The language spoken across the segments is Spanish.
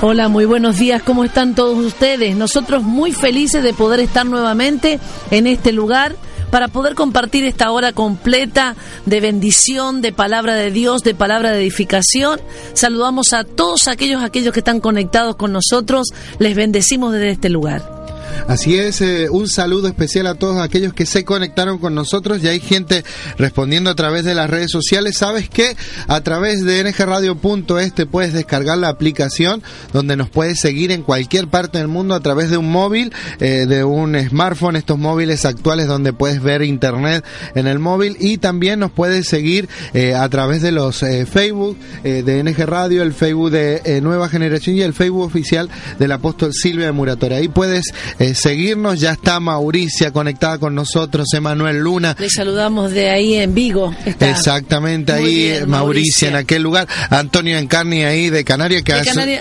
Hola, muy buenos días. ¿Cómo están todos ustedes? Nosotros muy felices de poder estar nuevamente en este lugar para poder compartir esta hora completa de bendición, de palabra de Dios, de palabra de edificación. Saludamos a todos aquellos aquellos que están conectados con nosotros. Les bendecimos desde este lugar. Así es, eh, un saludo especial a todos aquellos que se conectaron con nosotros. Ya hay gente respondiendo a través de las redes sociales. ¿Sabes qué? A través de ngradio.es te puedes descargar la aplicación donde nos puedes seguir en cualquier parte del mundo a través de un móvil, eh, de un smartphone, estos móviles actuales donde puedes ver internet en el móvil y también nos puedes seguir eh, a través de los Facebook de NG Radio, el Facebook de Nueva Generación y el Facebook oficial del apóstol Silvia de Muratora. Ahí puedes eh, seguirnos. Ya está Mauricia conectada con nosotros, Emanuel Luna. Le saludamos de ahí en Vigo. Exactamente, ahí Mauricia, en aquel lugar. Antonio Encarni ahí de Canarias. Que hace...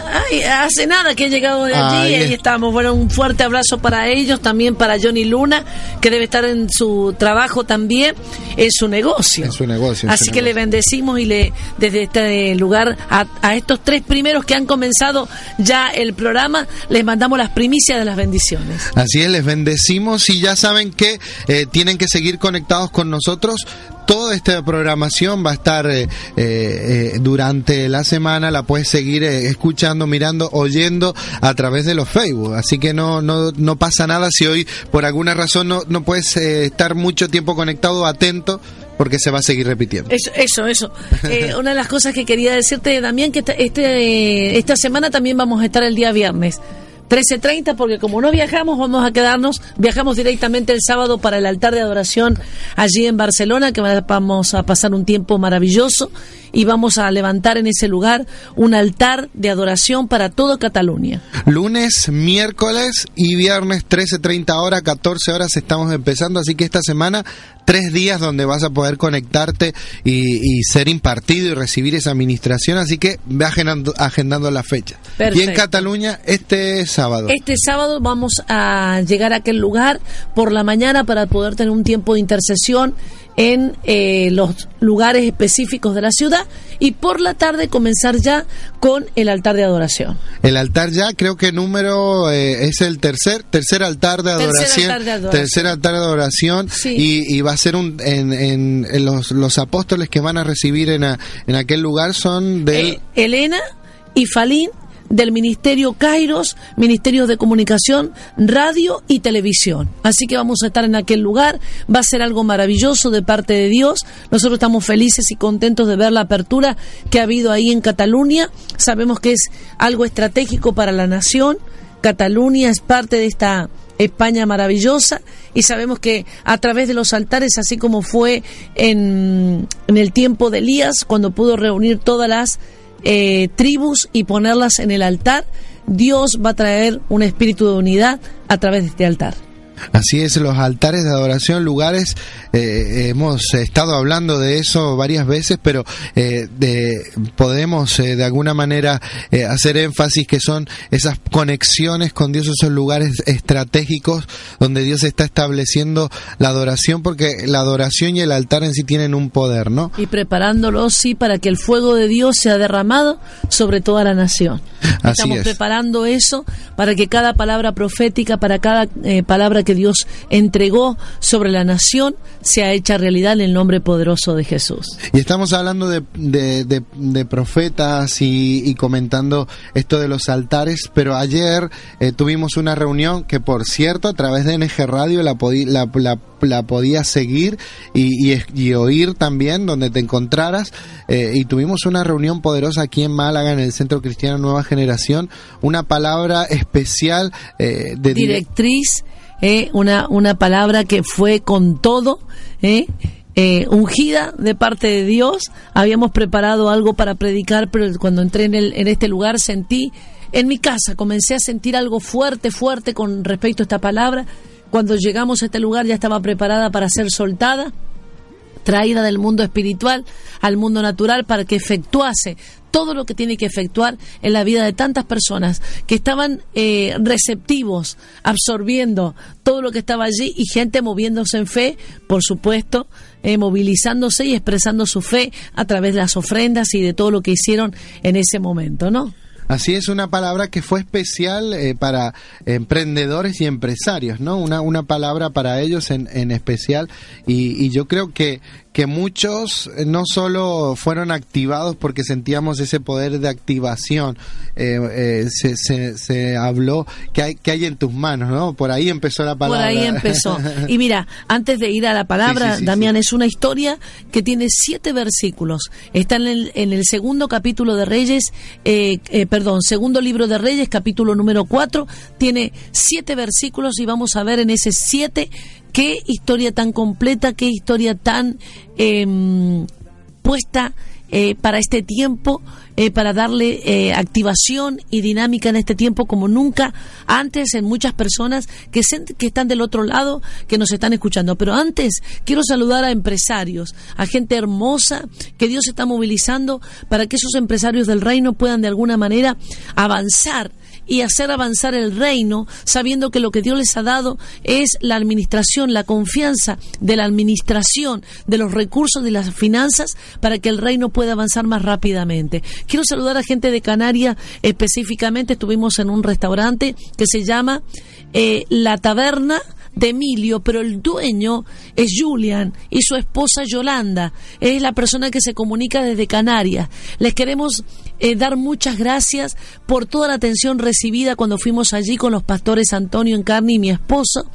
hace nada que he llegado de allí y ahí estamos. Bueno, un fuerte abrazo para ellos, también para Johnny Luna, que debe estar en su trabajo también. Es su negocio. Es su negocio. Así que le bendecimos y le desde este lugar a, a estos tres primeros que han comenzado ya el programa, les mandamos las primicias de las bendiciones. Así es, les bendecimos y ya saben que eh, tienen que seguir conectados con nosotros. Toda esta programación va a estar eh, eh, durante la semana, la puedes seguir escuchando, mirando, oyendo a través de los Facebook. Así que no, no, no pasa nada si hoy por alguna razón no, no puedes estar mucho tiempo conectado, atento porque se va a seguir repitiendo. Eso, eso. eso. una de las cosas que quería decirte, Damián, que este, esta semana también vamos a estar el día viernes. 13.30 porque como no viajamos vamos a quedarnos, viajamos directamente el sábado para el altar de adoración allí en Barcelona, que vamos a pasar un tiempo maravilloso y vamos a levantar en ese lugar un altar de adoración para toda Cataluña. Lunes, miércoles y viernes 13.30 horas, 14 horas estamos empezando, así que esta semana tres días donde vas a poder conectarte y, ser impartido y recibir esa administración, así que ve agendando, agendando la fecha. Y en Cataluña este sábado. Este sábado vamos a llegar a aquel lugar por la mañana para poder tener un tiempo de intercesión en eh, los lugares específicos de la ciudad y por la tarde comenzar ya con el altar de adoración. El altar ya creo que número eh, es el tercer tercer altar de adoración, tercer altar de adoración, y, va a ser un en, en, los, los, apóstoles que van a recibir en, en aquel lugar son de eh, Elena y Falín del Ministerio Kairos, Ministerio de Comunicación, Radio y Televisión. Así que vamos a estar en aquel lugar, va a ser algo maravilloso de parte de Dios. Nosotros estamos felices y contentos de ver la apertura que ha habido ahí en Cataluña. Sabemos que es algo estratégico para la nación. Cataluña es parte de esta España maravillosa y sabemos que a través de los altares, así como fue en, en el tiempo de Elías, cuando pudo reunir todas las eh, tribus y ponerlas en el altar, Dios va a traer un espíritu de unidad a través de este altar. Así es, los altares de adoración, lugares, eh, hemos estado hablando de eso varias veces, pero eh, de, podemos eh, de alguna manera hacer énfasis que son esas conexiones con Dios, esos lugares estratégicos donde Dios está estableciendo la adoración, porque la adoración y el altar en sí tienen un poder, ¿no? Y preparándolos, sí, para que el fuego de Dios sea derramado sobre toda la nación. Estamos preparando eso para que cada palabra profética, para cada palabra que Dios entregó sobre la nación sea hecha realidad en el nombre poderoso de Jesús. Y estamos hablando de, de, profetas y, comentando esto de los altares, pero ayer eh, tuvimos una reunión que, por cierto, a través de NG Radio la, la, la, la podías seguir y, y, oír también donde te encontraras. Eh, y tuvimos una reunión poderosa aquí en Málaga, en el Centro Cristiano Nueva Generación, una palabra especial eh, de directriz ¿eh? una, una palabra que fue con todo, ¿eh? Eh, ungida de parte de Dios. Habíamos preparado algo para predicar, pero cuando entré en, el, en este lugar sentí, en mi casa, comencé a sentir algo fuerte, fuerte con respecto a esta palabra. Cuando llegamos a este lugar ya estaba preparada para ser soltada traída del mundo espiritual al mundo natural para que efectuase todo lo que tiene que efectuar en la vida de tantas personas que estaban eh, receptivos, absorbiendo todo lo que estaba allí y gente moviéndose en fe, por supuesto, eh, movilizándose y expresando su fe a través de las ofrendas y de todo lo que hicieron en ese momento, ¿no? Así es una palabra que fue especial eh, para emprendedores y empresarios, ¿no? Una, una palabra para ellos en, en especial y, y yo creo que, que muchos eh, no solo fueron activados porque sentíamos ese poder de activación, eh, eh, se, se, se, habló que hay, que hay en tus manos, ¿no? Por ahí empezó la palabra. Por ahí empezó. Y mira, antes de ir a la palabra, sí, sí, sí, Damián, es una historia que tiene siete versículos. Está en el, en el segundo capítulo de Reyes, eh, perdón, segundo libro de Reyes, capítulo número cuatro, tiene siete versículos y vamos a ver en ese siete qué historia tan completa, qué historia tan eh, puesta eh, para este tiempo, eh, para darle eh, activación y dinámica en este tiempo como nunca antes en muchas personas que, se, que están del otro lado, que nos están escuchando. Pero antes quiero saludar a empresarios, a gente hermosa que Dios está movilizando para que esos empresarios del reino puedan de alguna manera avanzar y hacer avanzar el reino, sabiendo que lo que Dios les ha dado es la administración, la confianza de la administración de los recursos de las finanzas para que el reino pueda avanzar más rápidamente. Quiero saludar a gente de Canarias específicamente. Estuvimos en un restaurante que se llama eh, La Taberna de Emilio, pero el dueño es Julian y su esposa Yolanda. Es la persona que se comunica desde Canarias. Les queremos eh, dar muchas gracias por toda la atención recibida cuando fuimos allí con los pastores Antonio Encarni y mi esposo.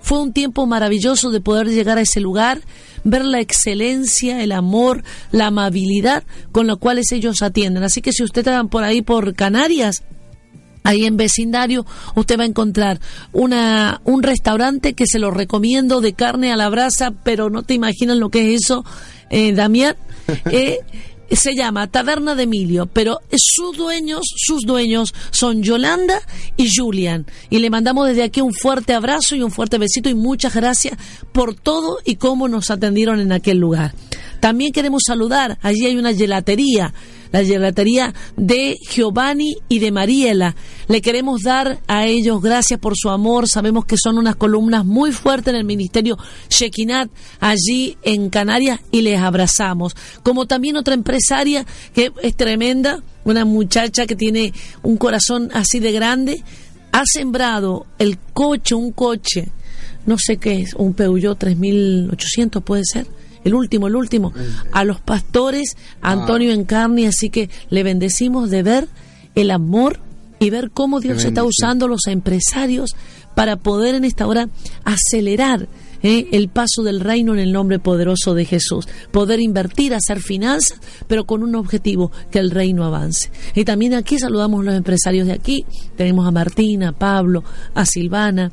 Fue un tiempo maravilloso de poder llegar a ese lugar, ver la excelencia, el amor, la amabilidad con los cuales ellos atienden. Así que si usted está por ahí por Canarias, ahí en vecindario usted va a encontrar una, un restaurante que se lo recomiendo de carne a la brasa, pero no te imaginan lo que es eso, eh, Damián. Eh, se llama Taberna de Emilio, pero sus dueños, sus dueños son Yolanda y Julian. Y le mandamos desde aquí un fuerte abrazo y un fuerte besito y muchas gracias por todo y cómo nos atendieron en aquel lugar. También queremos saludar, allí hay una gelatería la gelatería de Giovanni y de Mariela. Le queremos dar a ellos gracias por su amor. Sabemos que son unas columnas muy fuertes en el ministerio Shekinat allí en Canarias y les abrazamos. Como también otra empresaria que es tremenda, una muchacha que tiene un corazón así de grande, ha sembrado el coche, un coche, no sé qué es, un Peugeot 3800 puede ser el último, el último, a los pastores Antonio Encarni, así que le bendecimos de ver el amor y ver cómo Dios está usando los empresarios para poder en esta hora acelerar ¿eh? el paso del reino en el nombre poderoso de Jesús. Poder invertir, hacer finanzas, pero con un objetivo, que el reino avance. Y también aquí saludamos a los empresarios de aquí. Tenemos a Martina, a Pablo, a Silvana,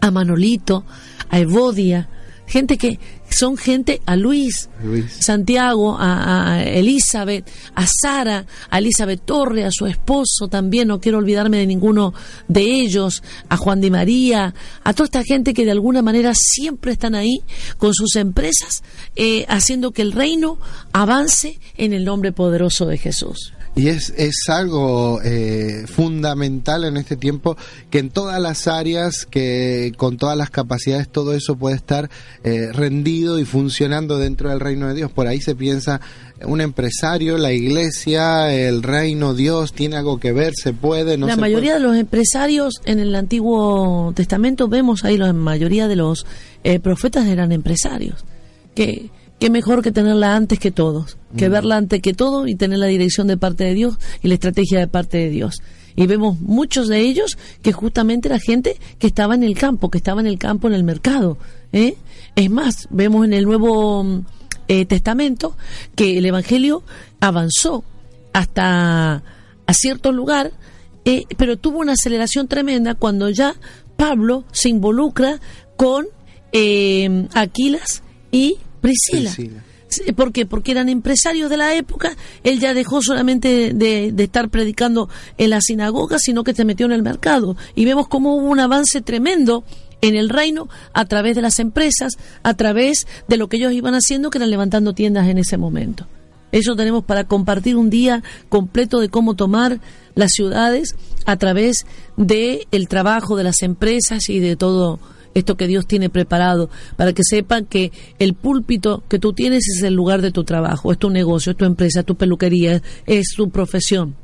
a Manolito, a Evodia, gente que son gente a Luis, Luis. Santiago, a, a, Elizabeth, a Sara, a Elizabeth Torre, a su esposo también, no quiero olvidarme de ninguno de ellos, a Juan de María, a toda esta gente que de alguna manera siempre están ahí con sus empresas, eh, haciendo que el reino avance en el nombre poderoso de Jesús. Y es, es algo eh, fundamental en este tiempo que en todas las áreas, que con todas las capacidades, todo eso puede estar eh, rendido y funcionando dentro del reino de Dios. Por ahí se piensa un empresario, la iglesia, el reino, Dios, tiene algo que ver, se puede, no La se mayoría puede? de los empresarios en el Antiguo Testamento vemos ahí la mayoría de los eh, profetas eran empresarios. Que qué mejor que tenerla antes que todos, que mm. verla antes que todo y tener la dirección de parte de Dios y la estrategia de parte de Dios. Y vemos muchos de ellos que justamente era gente que estaba en el campo, que estaba en el campo, en el mercado. ¿eh? Es más, vemos en el Nuevo eh, Testamento que el Evangelio avanzó hasta a cierto lugar, eh, pero tuvo una aceleración tremenda cuando ya Pablo se involucra con Aquilas y Priscila. Priscila. ¿Por qué? Porque eran empresarios de la época. Él ya dejó solamente de, de, estar predicando en la sinagoga, sino que se metió en el mercado. Y vemos cómo hubo un avance tremendo en el reino a través de las empresas, a través de lo que ellos iban haciendo, que eran levantando tiendas en ese momento. Eso tenemos para compartir un día completo de cómo tomar las ciudades a través del el trabajo de las empresas y de todo esto que Dios tiene preparado, para que sepan que el púlpito que tú tienes es el lugar de tu trabajo, es tu negocio, es tu empresa, es tu peluquería, es tu profesión.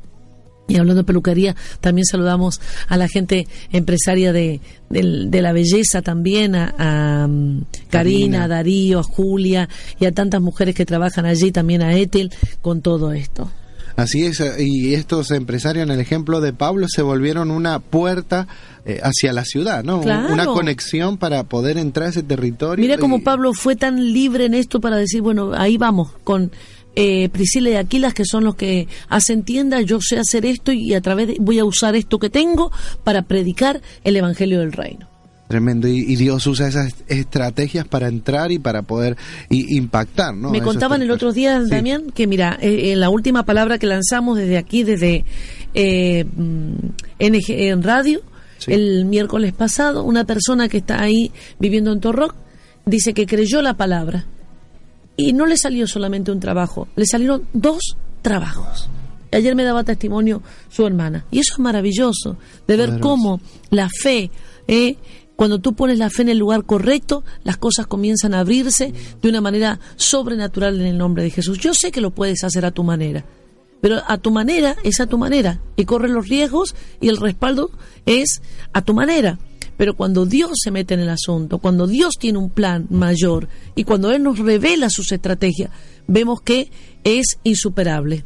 Y hablando de peluquería, también saludamos a la gente empresaria de, de, la belleza también, a, mm, Karina, a Darío, a Julia y a tantas mujeres que trabajan allí, también a Ethel, con todo esto. Así es, y estos empresarios, en el ejemplo de Pablo, se volvieron una puerta eh, hacia la ciudad, ¿no? Una conexión para poder entrar a ese territorio. Mira cómo Pablo fue tan libre en esto para decir, bueno, ahí vamos, con eh, Priscila y Aquilas, que son los que hacen tiendas, yo sé hacer esto y a través de, voy a usar esto que tengo para predicar el Evangelio del Reino. Tremendo, y, Dios usa esas estrategias para entrar y para poder impactar, ¿no? Me contaban el otro día, Damián, que mira, eh, en la última palabra que lanzamos desde aquí, desde eh, NG en radio, el miércoles pasado, una persona que está ahí viviendo en Torroc dice que creyó la palabra y no le salió solamente un trabajo, le salieron dos trabajos. Ayer me daba testimonio su hermana. Y eso es maravilloso, de ver cómo la fe eh, cuando tú pones la fe en el lugar correcto, las cosas comienzan a abrirse de una manera sobrenatural en el nombre de Jesús. Yo sé que lo puedes hacer a tu manera, pero a tu manera es a tu manera y corre los riesgos y el respaldo es a tu manera. Pero cuando Dios se mete en el asunto, cuando Dios tiene un plan mayor y cuando Él nos revela sus estrategias, vemos que es insuperable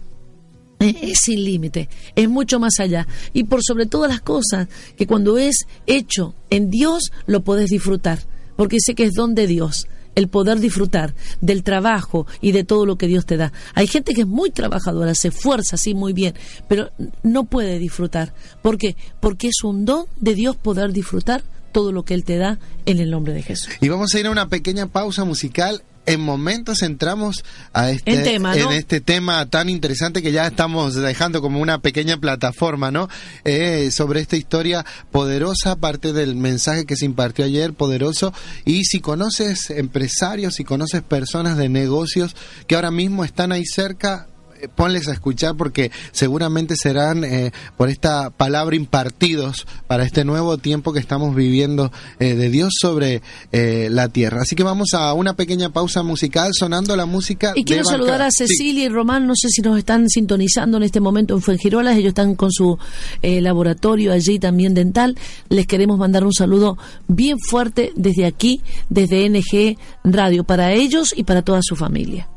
es sin límite, es mucho más allá. Y por sobre todas las cosas, que cuando es hecho en Dios, lo puedes disfrutar, porque sé que es don de Dios el poder disfrutar del trabajo y de todo lo que Dios te da. Hay gente que es muy trabajadora, se esfuerza así muy bien, pero no puede disfrutar. ¿Por qué? Porque es un don de Dios poder disfrutar todo lo que Él te da en el nombre de Jesús. Y vamos a ir a una pequeña pausa musical en momentos entramos a este, en, este tema tan interesante que ya estamos dejando como una pequeña plataforma, ¿no? Eh, sobre esta historia poderosa, parte del mensaje que se impartió ayer, poderoso. Y si conoces empresarios, si conoces personas de negocios que ahora mismo están ahí cerca, ponles a escuchar porque seguramente serán eh, por esta palabra impartidos para este nuevo tiempo que estamos viviendo eh, de Dios sobre eh, la tierra. Así que vamos a una pequeña pausa musical sonando la música. Y quiero saludar a Cecilia y Román, no sé si nos están sintonizando en este momento en Fuengirolas, ellos están con su laboratorio allí también dental. Les queremos mandar un saludo bien fuerte desde aquí, desde NG Radio, para ellos y para toda su familia.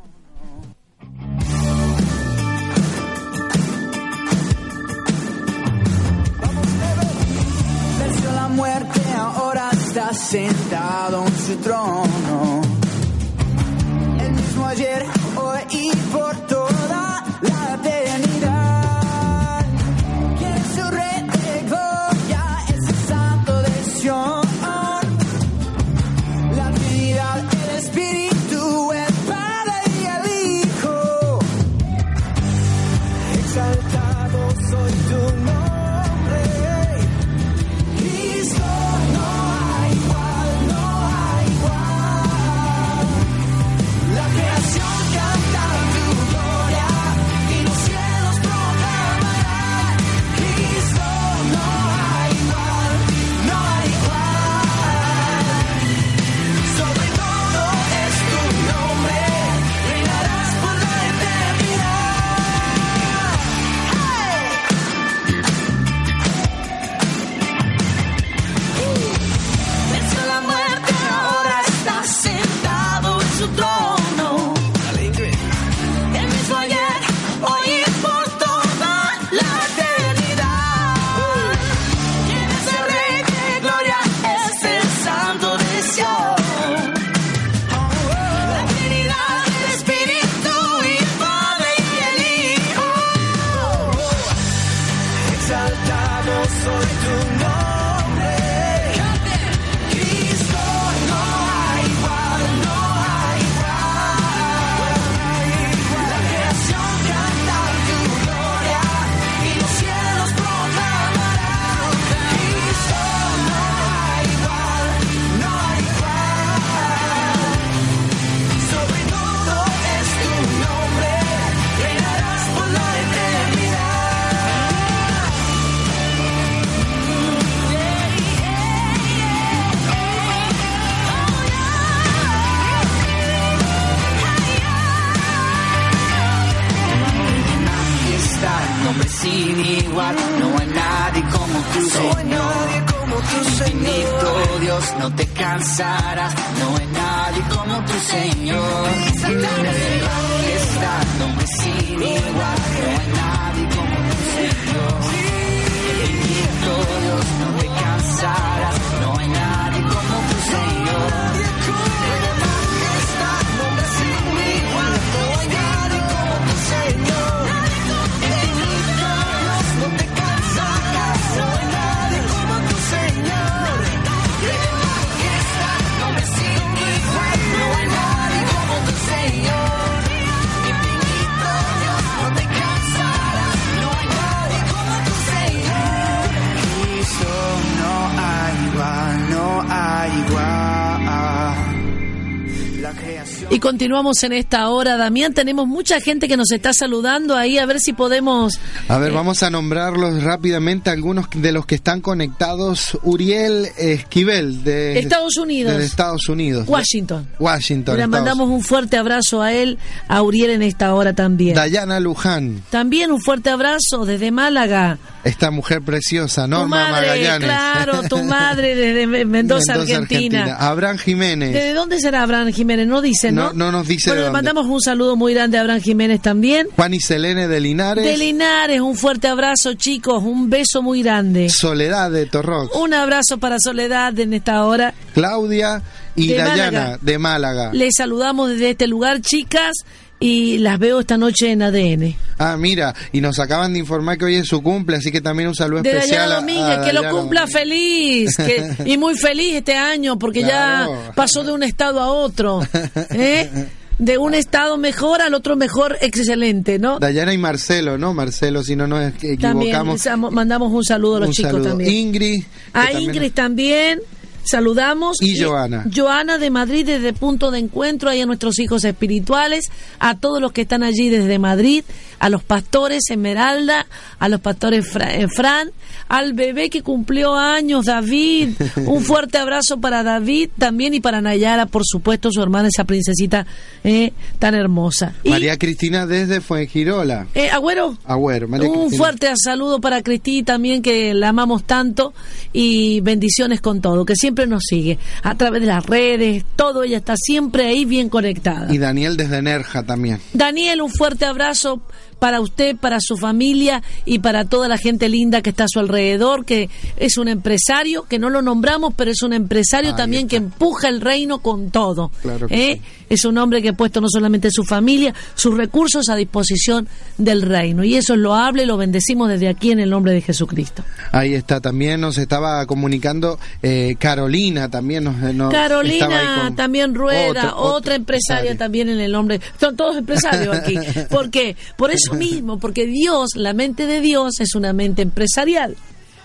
Sentado en su trono. El mismo ayer, hoy y por toda continuamos en esta hora, Damián. Tenemos mucha gente que nos está saludando ahí, a ver si podemos. A ver, vamos a nombrarlos rápidamente algunos de los que están conectados. Uriel Esquivel de Estados Unidos. de Estados Unidos. Washington. Washington. Le Estados- mandamos un fuerte abrazo a él, a Uriel en esta hora también. Dayana Luján, También un fuerte abrazo desde Málaga. Esta mujer preciosa, tu Norma madre, Magallanes. claro, tu madre desde Mendoza, Argentina. Abraham Jiménez. ¿De dónde será Abraham Jiménez? No dice, ¿no? No, no nos dice Bueno, de le mandamos un saludo muy grande a Abraham Jiménez también. Juan y Selene de Linares. De Linares, un fuerte abrazo, chicos. Un beso muy grande. Soledad de Torrox. Un abrazo para Soledad en esta hora. Claudia y De Dayana Málaga. de Málaga. Les saludamos desde este lugar, chicas, y las veo esta noche en ADN. Ah, mira, y nos acaban de informar que hoy es su cumple, así que también un saludo De especial Dayana Domínguez, a que lo cumpla Domínguez. feliz que- y muy feliz este año, porque Claro. ya pasó de un estado a otro. ¿eh? De un estado mejor al otro mejor, excelente, ¿no? Dayana y Marcelo, ¿no? Marcelo, si no nos También equivocamos. amo- mandamos un saludo a los un chicos saludo. también. Ingrid. A también Ingrid también. Saludamos. Y Joana. Joana de Madrid desde Punto de Encuentro, ahí a nuestros hijos espirituales, a todos los que están allí desde Madrid, a los pastores Esmeralda, a los pastores eh, Fran, al bebé que cumplió años, David. Un fuerte abrazo para David también y para Nayara, por supuesto, su hermana, esa princesita eh, tan hermosa. Y, María Cristina desde Fuengirola. eh, Agüero. Agüero, María Un Cristina. fuerte saludo para Cristi también, que la amamos tanto, y bendiciones con todo, que siempre nos sigue a través de las redes, todo, ella está siempre ahí bien conectada. Y Daniel desde Nerja también. Daniel, un fuerte abrazo para usted, para su familia y para toda la gente linda que está a su alrededor, que es un empresario, que no lo nombramos, pero es un empresario Ahí también que empuja el reino con todo. Claro que ¿eh? sí. Es un hombre que ha puesto no solamente su familia, sus recursos a disposición del reino. Y eso es loable y lo bendecimos desde aquí en el nombre de Jesucristo. Ahí está, también nos estaba comunicando eh, Carolina, también nos, ahí Carolina también rueda, otra, empresaria. también en el nombre. Son todos empresarios aquí. ¿Por qué? Por eso mismo, porque Dios, la mente de Dios es una mente empresarial.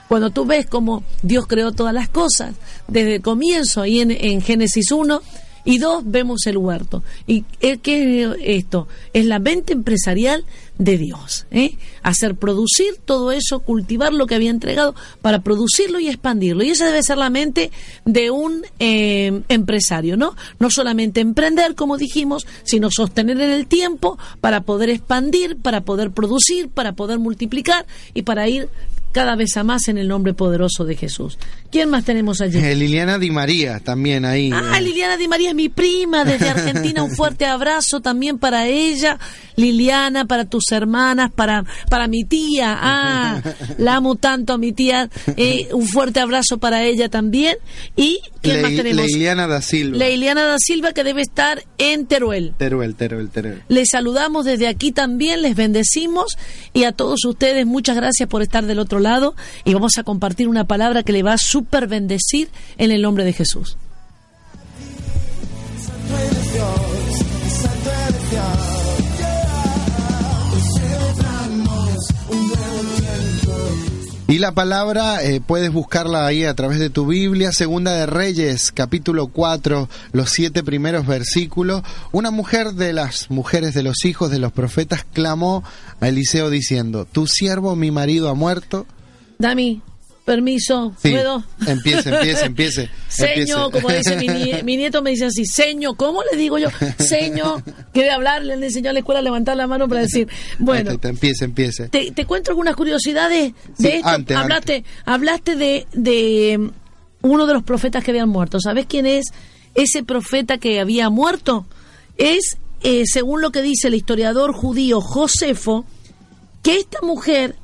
Cuando tú ves cómo Dios creó todas las cosas, desde el comienzo, ahí en, en Génesis 1, y 2 vemos el huerto. ¿Y qué es esto? Es la mente empresarial de Dios. ¿eh? Hacer producir todo eso, cultivar lo que había entregado para producirlo y expandirlo. Y esa debe ser la mente de un eh, empresario, ¿no? No solamente emprender, como dijimos, sino sostener en el tiempo para poder expandir, para poder producir, para poder multiplicar y para ir cada vez a más en el nombre poderoso de Jesús. ¿Quién más tenemos allí? Eh, Liliana Di María también ahí. Ah, eh. Liliana Di María es mi prima desde Argentina. Un fuerte abrazo también para ella, Liliana, para tus hermanas, para, para mi tía. Ah, la amo tanto a mi tía. Eh, un fuerte abrazo para ella también. ¿Y quién más tenemos? Leiliana da Silva. Leiliana da Silva, que debe estar en Teruel. Teruel, Teruel, Teruel. Les saludamos desde aquí también, les bendecimos y a todos ustedes muchas gracias por estar del otro lado y vamos a compartir una palabra que le va a super bendecir en el nombre de Jesús. Y la palabra eh, puedes buscarla ahí a través de tu Biblia, Segunda de Reyes, capítulo 4, los siete primeros versículos. Una mujer de las mujeres de los hijos de los profetas clamó a Eliseo diciendo, tu siervo, mi marido, ha muerto. Dami, permiso, Sí. ¿puedo? Empiece, empiece, empiece. Seño, empiece. como dice mi, nie- mi nieto, me dice así, seño, ¿cómo le digo yo? Seño, quiere hablar, le enseñó a la escuela a levantar la mano para decir, bueno, está, empiece, empiece. te, te cuento algunas curiosidades de Sí, esto. antes, hablaste hablaste de, de uno de los profetas que habían muerto. ¿Sabes quién es ese profeta que había muerto? Es, eh, según lo que dice el historiador judío Josefo, que esta mujer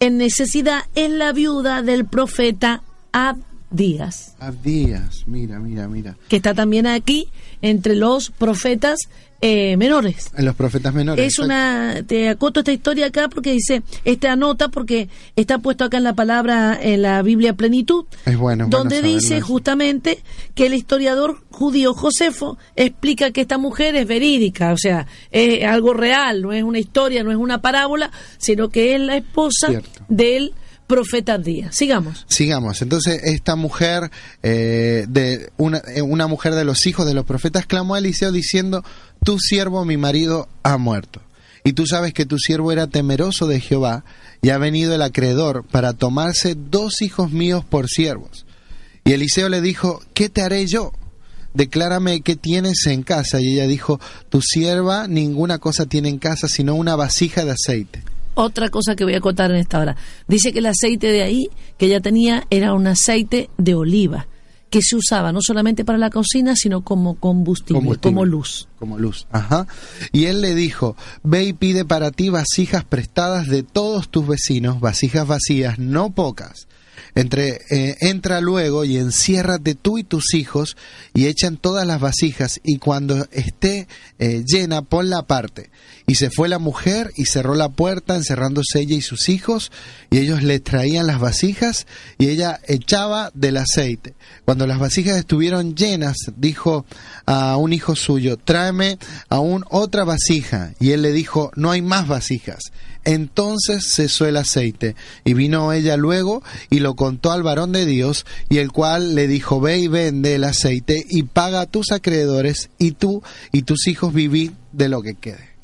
en necesidad es la viuda del profeta Abdías, Abdías, mira, mira, mira. que está también aquí entre los profetas eh, menores. En los profetas menores. Es una, te acoto esta historia acá porque dice, esta nota porque está puesto acá en la palabra, en la Biblia plenitud, Es bueno, es donde dice justamente que el historiador judío Josefo explica que esta mujer es verídica, o sea, es algo real, no es una historia, no es una parábola, sino que es la esposa Cierto. del profeta Díaz. Sigamos. Sigamos. Entonces, esta mujer, eh, de una, eh, una mujer de los hijos de los profetas, clamó a Eliseo diciendo: Tu siervo, mi marido, ha muerto. Y tú sabes que tu siervo era temeroso de Jehová, y ha venido el acreedor para tomarse dos hijos míos por siervos. Y Eliseo le dijo: ¿Qué te haré yo? Declárame qué tienes en casa. Y ella dijo: Tu sierva ninguna cosa tiene en casa sino una vasija de aceite. Otra cosa que voy a acotar en esta hora. Dice que el aceite de ahí que ella tenía era un aceite de oliva, que se usaba no solamente para la cocina, sino como combustible, Combustible. como luz. Como luz. Ajá. Y él le dijo, ve y pide para ti vasijas prestadas de todos tus vecinos, vasijas vacías, no pocas. Entre, eh, entra luego y enciérrate tú y tus hijos y echan todas las vasijas y cuando esté eh, llena ponla aparte. Y se fue la mujer y cerró la puerta encerrándose ella y sus hijos y ellos le traían las vasijas y ella echaba del aceite. Cuando las vasijas estuvieron llenas, dijo a un hijo suyo, tráeme aún otra vasija. Y él le dijo, no hay más vasijas. Entonces cesó el aceite, y vino ella luego y lo contó al varón de Dios, y el cual le dijo, ve y vende el aceite y paga a tus acreedores, y tú y tus hijos vivid de lo que quede.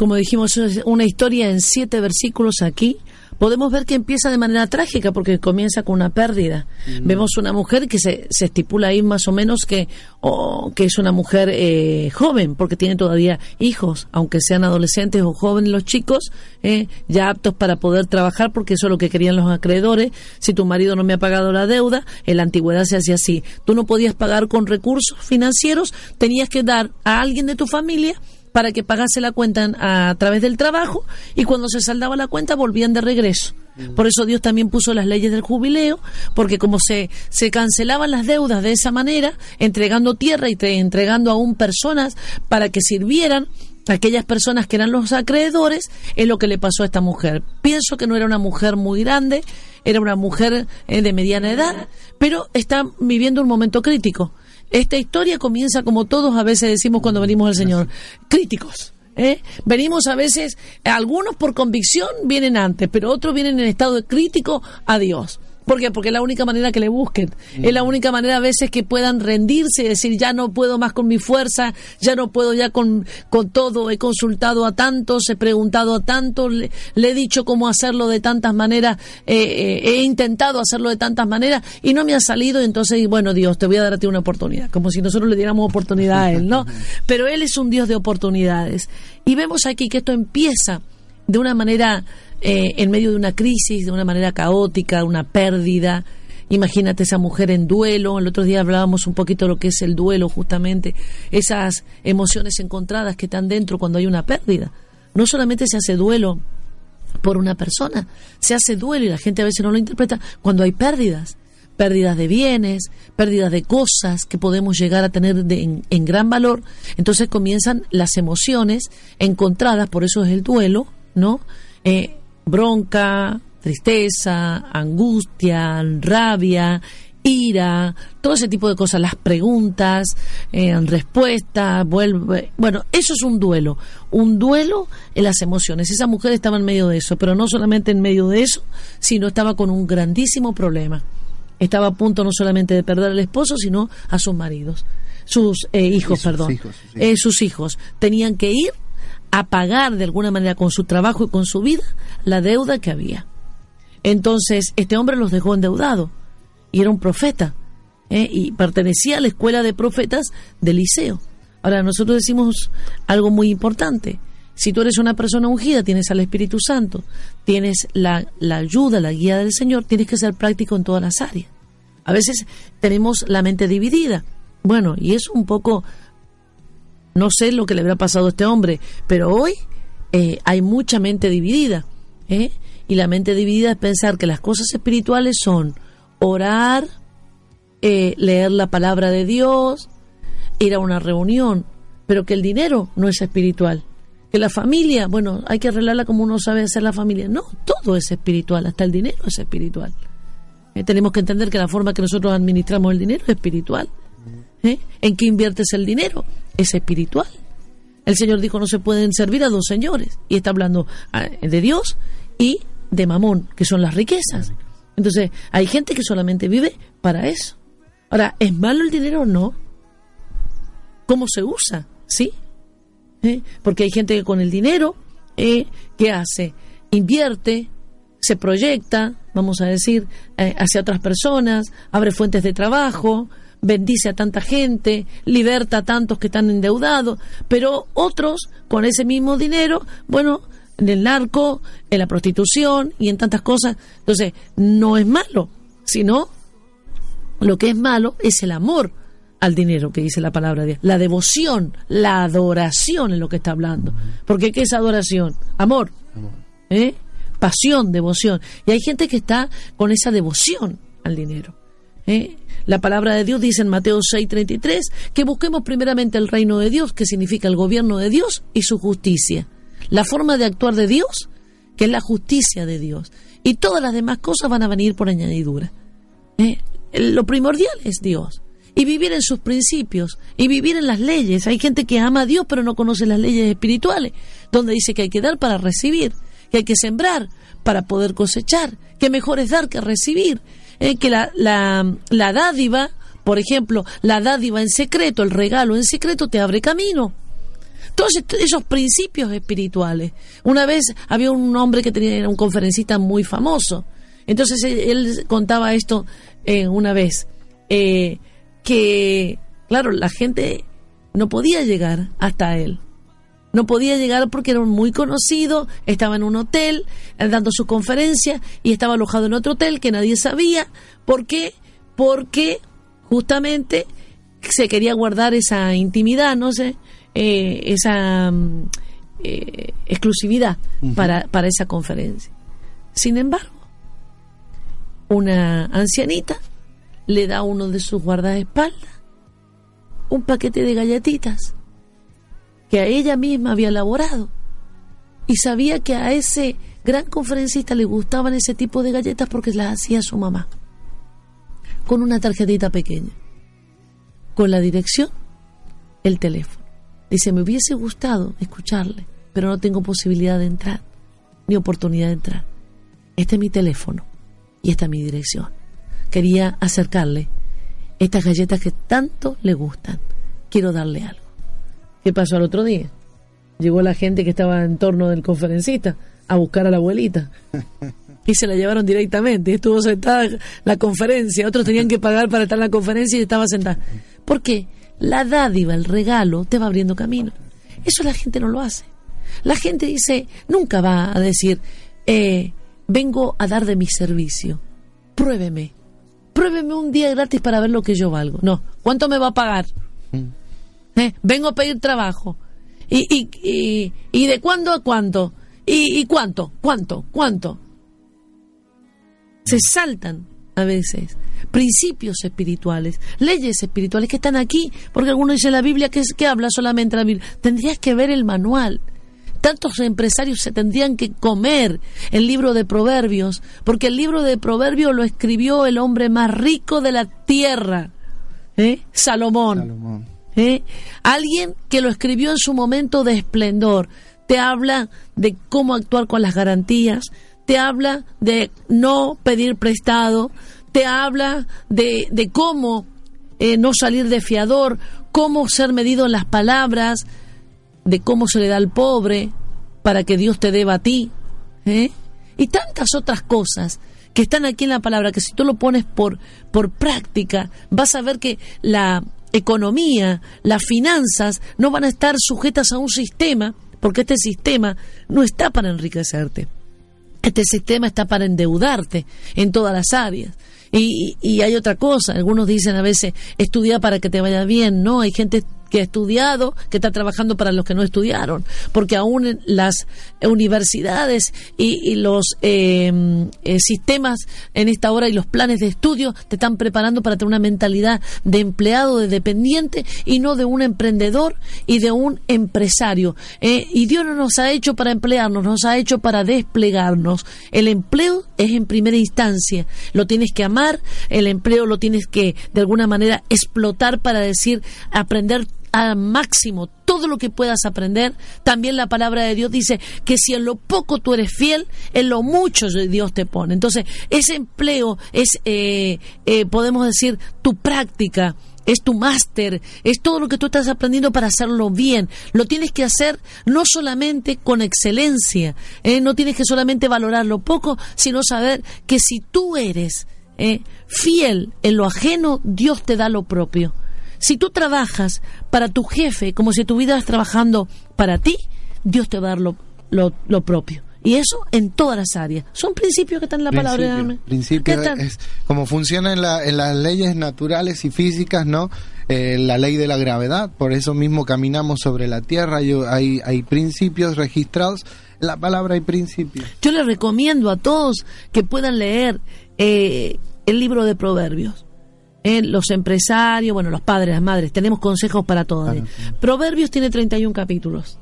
Como dijimos, es una historia en siete versículos aquí. Podemos ver que empieza de manera trágica porque comienza con una pérdida. Vemos una mujer que se, se estipula ahí más o menos que, o que es una mujer eh, joven porque tiene todavía hijos, aunque sean adolescentes o jóvenes los chicos, eh, ya aptos para poder trabajar porque eso es lo que querían los acreedores. Si tu marido no me ha pagado la deuda, en la antigüedad se hacía así. Tú no podías pagar con recursos financieros, tenías que dar a alguien de tu familia para que pagase la cuenta a, través del trabajo y cuando se saldaba la cuenta volvían de regreso. Por eso Dios también puso las leyes del jubileo, porque como se, se cancelaban las deudas de esa manera, entregando tierra y te- entregando aún personas para que sirvieran, a aquellas personas que eran los acreedores, es lo que le pasó a esta mujer. Pienso que no era una mujer muy grande, era una mujer eh, de mediana edad, pero está viviendo un momento crítico. Esta historia comienza como todos a veces decimos cuando venimos al Señor, críticos. ¿eh? Venimos a veces, algunos por convicción vienen antes, pero otros vienen en estado de crítico a Dios. ¿Por qué? Porque es la única manera que le busquen. Es la única manera a veces que puedan rendirse y decir, ya no puedo más con mi fuerza, ya no puedo ya con, con todo. He consultado a tantos, he preguntado a tantos, le, le he dicho cómo hacerlo de tantas maneras, eh, eh, he intentado hacerlo de tantas maneras y no me ha salido. Entonces, bueno, Dios, te voy a dar a ti una oportunidad. Como si nosotros le diéramos oportunidad a Él, ¿no? Pero Él es un Dios de oportunidades. Y vemos aquí que esto empieza de una manera eh, en medio de una crisis, de una manera caótica, una pérdida. Imagínate esa mujer en duelo. El otro día hablábamos un poquito de lo que es el duelo, justamente. Esas emociones encontradas que están dentro cuando hay una pérdida. No solamente se hace duelo por una persona, se hace duelo y la gente a veces no lo interpreta cuando hay pérdidas. Pérdidas de bienes, pérdidas de cosas que podemos llegar a tener de- en, gran valor. Entonces comienzan las emociones encontradas, por eso es el duelo, ¿no? Eh, bronca, tristeza, angustia, rabia, ira, todo ese tipo de cosas, las preguntas, eh, respuestas, vuelve. Bueno, eso es un duelo, un duelo en las emociones. Esa mujer estaba en medio de eso, pero no solamente en medio de eso, sino estaba con un grandísimo problema. Estaba a punto no solamente de perder al esposo, sino a sus maridos, sus eh, hijos, sus perdón, hijos, sus hijos. Eh, sus hijos. Tenían que ir a pagar de alguna manera con su trabajo y con su vida la deuda que había. Entonces, este hombre los dejó endeudados y era un profeta ¿eh? y pertenecía a la escuela de profetas del liceo. Ahora, nosotros decimos algo muy importante. Si tú eres una persona ungida, tienes al Espíritu Santo, tienes la, la ayuda, la guía del Señor, tienes que ser práctico en todas las áreas. A veces tenemos la mente dividida. Bueno, y es un poco, no sé lo que le habrá pasado a este hombre, pero hoy eh, hay mucha mente dividida. ¿eh? Y la mente dividida es pensar que las cosas espirituales son orar, eh, leer la palabra de Dios, ir a una reunión, pero que el dinero no es espiritual. Que la familia, bueno, hay que arreglarla como uno sabe hacer la familia. No, todo es espiritual, hasta el dinero es espiritual. Eh, tenemos que entender que la forma que nosotros administramos el dinero es espiritual. ¿Eh? ¿En qué inviertes el dinero? Es espiritual. El Señor dijo no se pueden servir a dos señores. Y está hablando ah, de Dios y de Mamón, que son las riquezas. Entonces, hay gente que solamente vive para eso. Ahora, ¿es malo el dinero? No. ¿Cómo se usa? Sí. ¿Eh? Porque hay gente que con el dinero, eh, ¿qué hace? Invierte, se proyecta, vamos a decir, eh, hacia otras personas, abre fuentes de trabajo, bendice a tanta gente, liberta a tantos que están endeudados, pero otros con ese mismo dinero, bueno, en el narco, en la prostitución y en tantas cosas. Entonces, no es malo, sino lo que es malo es el amor al dinero, que dice la palabra de Dios. La devoción, la adoración es lo que está hablando. Porque ¿qué es adoración? Amor. ¿Eh? Pasión, devoción. Y hay gente que está con esa devoción al dinero. ¿Eh? La palabra de Dios dice en Mateo 6:33 que busquemos primeramente el reino de Dios, que significa el gobierno de Dios y su justicia. La forma de actuar de Dios, que es la justicia de Dios. Y todas las demás cosas van a venir por añadidura. ¿Eh? Lo primordial es Dios. Y vivir en sus principios. Y vivir en las leyes. Hay gente que ama a Dios pero no conoce las leyes espirituales. Donde dice que hay que dar para recibir. Que hay que sembrar para poder cosechar. Que mejor es dar que recibir. Eh, que la, la, la dádiva, por ejemplo, la dádiva en secreto, el regalo en secreto te abre camino todos esos principios espirituales. Una vez había un hombre que tenía un conferencista muy famoso. Entonces él, contaba esto eh, una vez, eh, que, claro, la gente no podía llegar hasta él. No podía llegar porque era muy conocido, estaba en un hotel eh, dando su conferencia y estaba alojado en otro hotel que nadie sabía. ¿Por qué? Porque justamente se quería guardar esa intimidad, no sé, eh, esa mm, eh, exclusividad para, para esa conferencia. Sin embargo, una ancianita le da a uno de sus guardaespaldas un paquete de galletitas que a ella misma había elaborado y sabía que a ese gran conferencista le gustaban ese tipo de galletas porque las hacía su mamá con una tarjetita pequeña con la dirección el teléfono Dice, me hubiese gustado escucharle, pero no tengo posibilidad de entrar, ni oportunidad de entrar. Este es mi teléfono y esta es mi dirección. Quería acercarle estas galletas que tanto le gustan. Quiero darle algo. ¿Qué pasó al otro día? Llegó la gente que estaba en torno del conferencista a buscar a la abuelita. Y se la llevaron directamente. Estuvo sentada la conferencia. Otros tenían que pagar para estar en la conferencia y estaba sentada. ¿Por qué? la dádiva, el regalo, te va abriendo camino. Eso la gente no lo hace. La gente dice, nunca va a decir, eh, vengo a dar de mi servicio, pruébeme, pruébeme un día gratis para ver lo que yo valgo. No, ¿cuánto me va a pagar? Mm. Eh, vengo a pedir trabajo. ¿Y, y, y, de cuándo a cuánto? ¿Y, ¿Y cuánto? ¿Cuánto? ¿Cuánto? Se saltan a veces principios espirituales, leyes espirituales que están aquí, porque algunos dicen la Biblia que, es, que habla solamente la Biblia. Tendrías que ver el manual. Tantos empresarios se tendrían que comer el libro de Proverbios, porque el libro de Proverbios lo escribió el hombre más rico de la tierra, ¿eh? Salomón. ¿Eh? Alguien que lo escribió en su momento de esplendor. Te habla de cómo actuar con las garantías, te habla de no pedir prestado, te habla de, de cómo eh, no salir de fiador, cómo ser medido en las palabras, de cómo se le da al pobre para que Dios te deba a ti. ¿eh? y tantas otras cosas que están aquí en la palabra, que si tú lo pones por, por práctica, vas a ver que la economía, las finanzas no van a estar sujetas a un sistema, porque este sistema no está para enriquecerte. Este sistema está para endeudarte en todas las áreas. Y, y hay otra cosa, algunos dicen a veces, estudia para que te vaya bien, no, hay gente que ha estudiado, que está trabajando para los que no estudiaron, porque aún las universidades y, los eh, eh, sistemas en esta hora y los planes de estudio te están preparando para tener una mentalidad de empleado, de dependiente y no de un emprendedor y de un empresario. Eh, y Dios no nos ha hecho para emplearnos, nos ha hecho para desplegarnos. El empleo es en primera instancia, lo tienes que amar, el empleo lo tienes que de alguna manera explotar para decir, aprender al máximo todo lo que puedas aprender. También la palabra de Dios dice que si en lo poco tú eres fiel, en lo mucho Dios te pone. Entonces, ese empleo es, eh, eh, podemos decir, tu práctica. Es tu máster, es todo lo que tú estás aprendiendo para hacerlo bien. Lo tienes que hacer no solamente con excelencia, eh, no tienes que solamente valorar lo poco, sino saber que si tú eres fiel en lo ajeno, Dios te da lo propio. Si tú trabajas para tu jefe como si estás trabajando para ti, Dios te va a dar lo, lo, propio. Y eso en todas las áreas. Son principios que están en la palabra. Principios es como funciona en, la, en las leyes naturales y físicas, ¿no? Eh, la ley de la gravedad. Por eso mismo caminamos sobre la tierra. Yo, hay, hay principios registrados. En la palabra hay principios. Yo les recomiendo a todos que puedan leer eh, el libro de Proverbios los empresarios, bueno, los padres, las madres, tenemos consejos para todos. Proverbios tiene 31 capítulos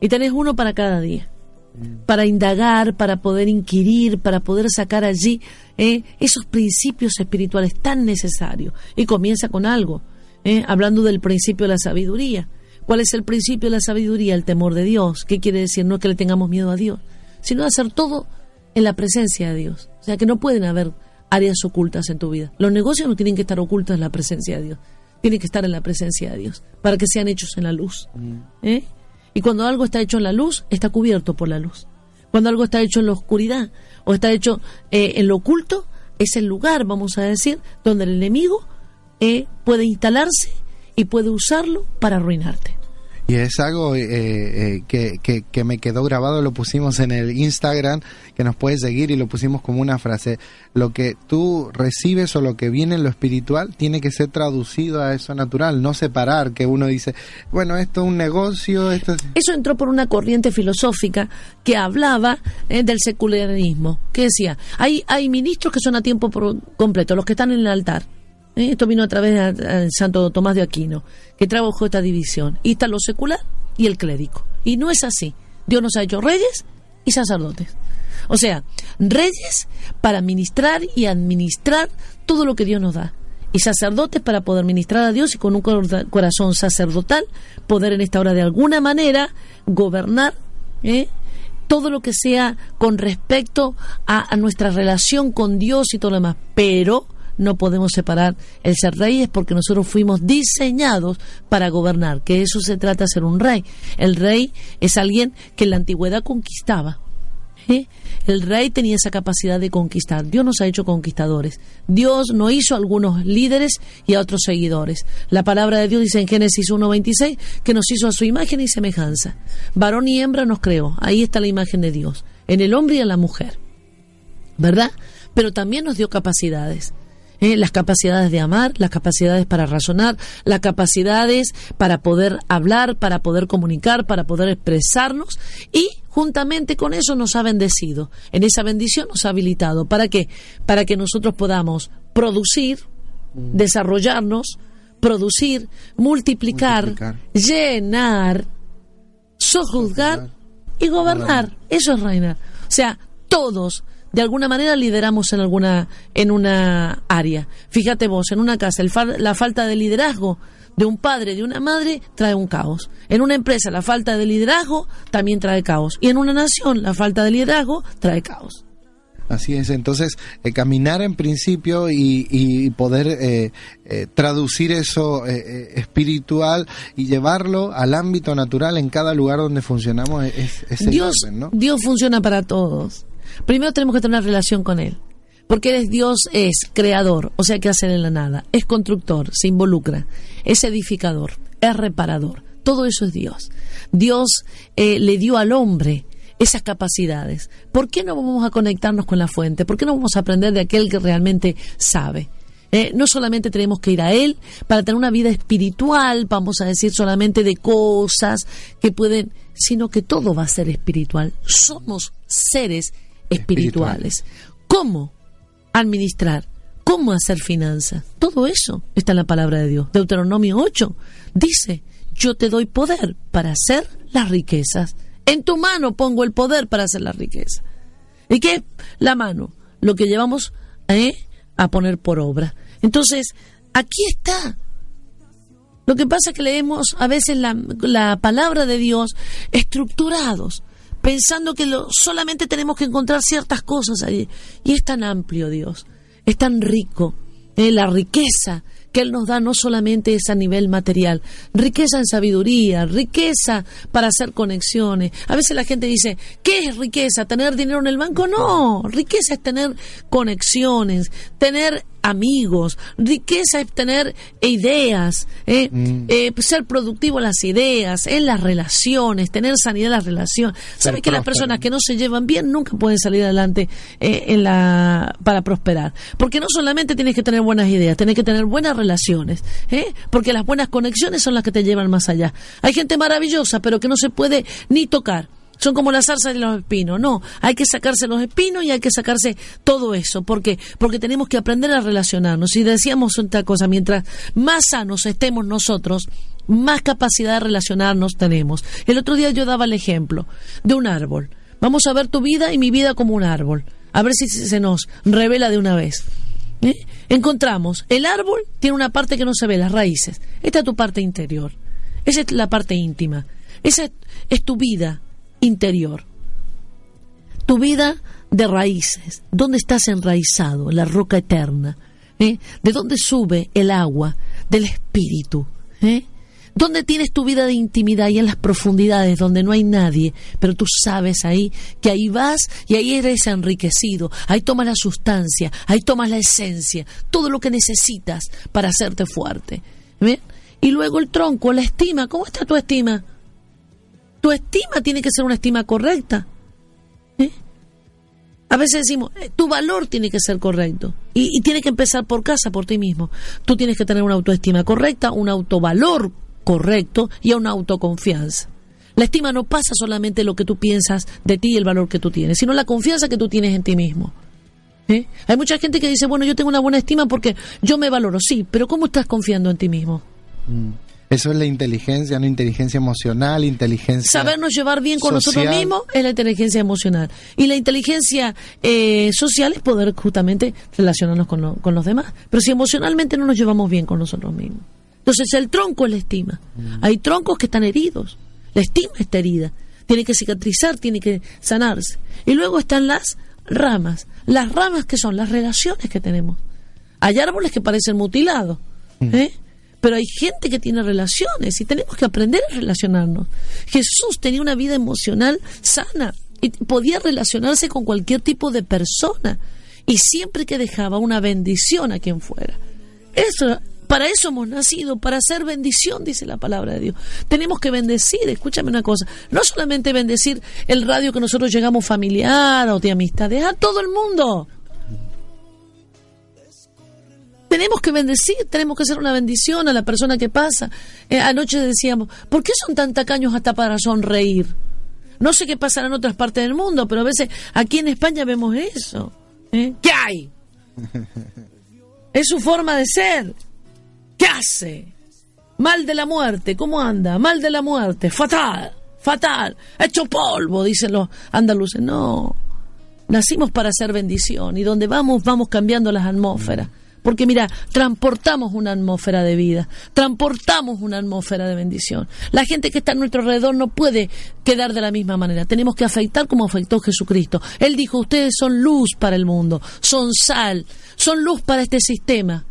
y tenés uno para cada día. Mm. Para indagar, para poder inquirir, para poder sacar allí eh, esos principios espirituales tan necesarios. Y comienza con algo, eh, hablando del principio de la sabiduría. ¿Cuál es el principio de la sabiduría? El temor de Dios. ¿Qué quiere decir? No que le tengamos miedo a Dios, sino hacer todo en la presencia de Dios. O sea, que no pueden haber áreas ocultas en tu vida. Los negocios no tienen que estar ocultos en la presencia de Dios, tienen que estar en la presencia de Dios para que sean hechos en la luz. Mm. ¿eh? Y cuando algo está hecho en la luz, está cubierto por la luz. Cuando algo está hecho en la oscuridad o está hecho eh, en lo oculto, es el lugar, vamos a decir, donde el enemigo eh, puede instalarse y puede usarlo para arruinarte. Y es algo eh, eh, que, que, me quedó grabado, lo pusimos en el Instagram, que nos puedes seguir y lo pusimos como una frase. Lo que tú recibes o lo que viene en lo espiritual tiene que ser traducido a eso natural, no separar, que uno dice, bueno, esto es un negocio, esto Eso entró por una corriente filosófica que hablaba eh, del secularismo, que decía, hay, hay ministros que son a tiempo completo, los que están en el altar. Esto vino a través de Santo Tomás de Aquino, que trabajó esta división. Y está lo secular y el clérigo. Y no es así. Dios nos ha hecho reyes y sacerdotes. O sea, reyes para ministrar y administrar todo lo que Dios nos da. Y sacerdotes para poder ministrar a Dios y con un corazón sacerdotal poder en esta hora de alguna manera gobernar ¿eh? todo lo que sea con respecto a, a nuestra relación con Dios y todo lo demás. Pero no podemos separar el ser reyes porque nosotros fuimos diseñados para gobernar, que eso se trata de ser un rey. El rey es alguien que en la antigüedad conquistaba. ¿eh? El rey tenía esa capacidad de conquistar. Dios nos ha hecho conquistadores. Dios no hizo a algunos líderes y a otros seguidores. La palabra de Dios dice en Génesis 1.26 que nos hizo a su imagen y semejanza. Varón y hembra nos creó. Ahí está la imagen de Dios. En el hombre y en la mujer. ¿Verdad? Pero también nos dio capacidades. ¿Eh? las capacidades de amar, las capacidades para razonar, las capacidades para poder hablar, para poder comunicar, para poder expresarnos y juntamente con eso nos ha bendecido. En esa bendición nos ha habilitado. ¿Para qué? Para que nosotros podamos producir, mm. desarrollarnos, producir, multiplicar, llenar, sojuzgar y gobernar. Eso es reinar. O sea, todos de alguna manera lideramos en alguna en una área. Fíjate vos, en una casa, la falta de liderazgo de un padre, de una madre, trae un caos. En una empresa, la falta de liderazgo también trae caos. Y en una nación, la falta de liderazgo trae caos. Así es, entonces eh, caminar en principio y, poder eh, eh, traducir eso espiritual y llevarlo al ámbito natural en cada lugar donde funcionamos es, Dios, Dios funciona para todos. Primero tenemos que tener una relación con Él. Porque Él es Dios, es creador, o sea que hace en la nada, es constructor, se involucra, es edificador, es reparador. Todo eso es Dios. Dios eh, le dio al hombre esas capacidades. ¿Por qué no vamos a conectarnos con la fuente? ¿Por qué no vamos a aprender de aquel que realmente sabe? Eh, no solamente tenemos que ir a Él para tener una vida espiritual, vamos a decir solamente de cosas que pueden, sino que todo va a ser espiritual. Somos seres espirituales. ¿Cómo administrar? ¿Cómo hacer finanzas? Todo eso está en la palabra de Dios. Deuteronomio 8 dice, yo te doy poder para hacer las riquezas. En tu mano pongo el poder para hacer la riqueza. ¿Y qué es la mano? Lo que llevamos ¿eh? a poner por obra. Entonces, aquí está. Lo que pasa es que leemos a veces la palabra de Dios estructurados, pensando que solamente tenemos que encontrar ciertas cosas allí. Y es tan amplio Dios, es tan rico. ¿eh? la riqueza que Él nos da no solamente es a nivel material, riqueza en sabiduría, riqueza para hacer conexiones. A veces la gente dice, ¿qué es riqueza? ¿Tener dinero en el banco? No, riqueza es tener conexiones, tener amigos, riqueza es tener ideas, ¿eh? Mm. Eh, ser productivo en las ideas, en las relaciones, tener sanidad en las relaciones. ¿Sabe que las personas que no se llevan bien nunca pueden salir adelante eh, en la, para prosperar? Porque no solamente tienes que tener buenas ideas, tienes que tener buenas relaciones, porque las buenas conexiones son las que te llevan más allá. Hay gente maravillosa, pero que no se puede ni tocar son como las zarzas y los espinos. No, hay que sacarse los espinos y hay que sacarse todo eso. ¿Por qué? Porque tenemos que aprender a relacionarnos. Y decíamos otra cosa, mientras más sanos estemos nosotros, más capacidad de relacionarnos tenemos. El otro día yo daba el ejemplo de un árbol. Vamos a ver tu vida y mi vida como un árbol. A ver si se nos revela de una vez. ¿Eh? Encontramos, el árbol tiene una parte que no se ve, las raíces. Esta es tu parte interior. Esa es la parte íntima. Esa es tu vida interior. Tu vida de raíces. ¿Dónde estás enraizado? En la roca eterna. ¿Eh? ¿De dónde sube el agua? Del espíritu. ¿Eh? ¿Dónde tienes tu vida de intimidad? Y en las profundidades donde no hay nadie, pero tú sabes ahí que ahí vas y ahí eres enriquecido, ahí tomas la sustancia, ahí tomas la esencia, todo lo que necesitas para hacerte fuerte. Y luego el tronco, la estima, ¿cómo está tu estima? Tu estima tiene que ser una estima correcta. ¿eh? A veces decimos, eh, tu valor tiene que ser correcto. Y, tiene que empezar por casa, por ti mismo. Tú tienes que tener una autoestima correcta, un autovalor correcto y una autoconfianza. La estima no pasa solamente lo que tú piensas de ti y el valor que tú tienes, sino la confianza que tú tienes en ti mismo. ¿Eh? Hay mucha gente que dice, bueno, yo tengo una buena estima porque yo me valoro, sí, pero ¿cómo estás confiando en ti mismo? Mm. Eso es la inteligencia, no inteligencia emocional, inteligencia. Sabernos llevar bien con nosotros mismos es la inteligencia emocional. Y la inteligencia eh, social es poder justamente relacionarnos con, con, los demás. Pero si emocionalmente no nos llevamos bien con nosotros mismos. Entonces el tronco es la estima. Mm. Hay troncos que están heridos. La estima está herida. Tiene que cicatrizar, tiene que sanarse. Y luego están las ramas. Las ramas que son las relaciones que tenemos. Hay árboles que parecen mutilados. Mm. ¿eh? Pero hay gente que tiene relaciones y tenemos que aprender a relacionarnos. Jesús tenía una vida emocional sana y podía relacionarse con cualquier tipo de persona y siempre que dejaba una bendición a quien fuera. Para eso hemos nacido, para hacer bendición, dice la palabra de Dios. Tenemos que bendecir, escúchame una cosa, no solamente bendecir el radio que nosotros llegamos familiar o de amistades, a todo el mundo. Tenemos que bendecir, tenemos que hacer una bendición a la persona que pasa. Eh, anoche decíamos, ¿por qué son tan tacaños hasta para sonreír? No sé qué pasará en otras partes del mundo, pero a veces aquí en España vemos eso. ¿eh? ¿Qué hay? Es su forma de ser. ¿Qué hace? Mal de la muerte, ¿cómo anda? Mal de la muerte, fatal, fatal, hecho polvo, dicen los andaluces. No, nacimos para hacer bendición y donde vamos, vamos cambiando las atmósferas. Porque mira, transportamos una atmósfera de vida, transportamos una atmósfera de bendición. La gente que está a nuestro alrededor no puede quedar de la misma manera. Tenemos que afeitar como afectó Jesucristo. Él dijo, ustedes son luz para el mundo, son sal, son luz para este sistema,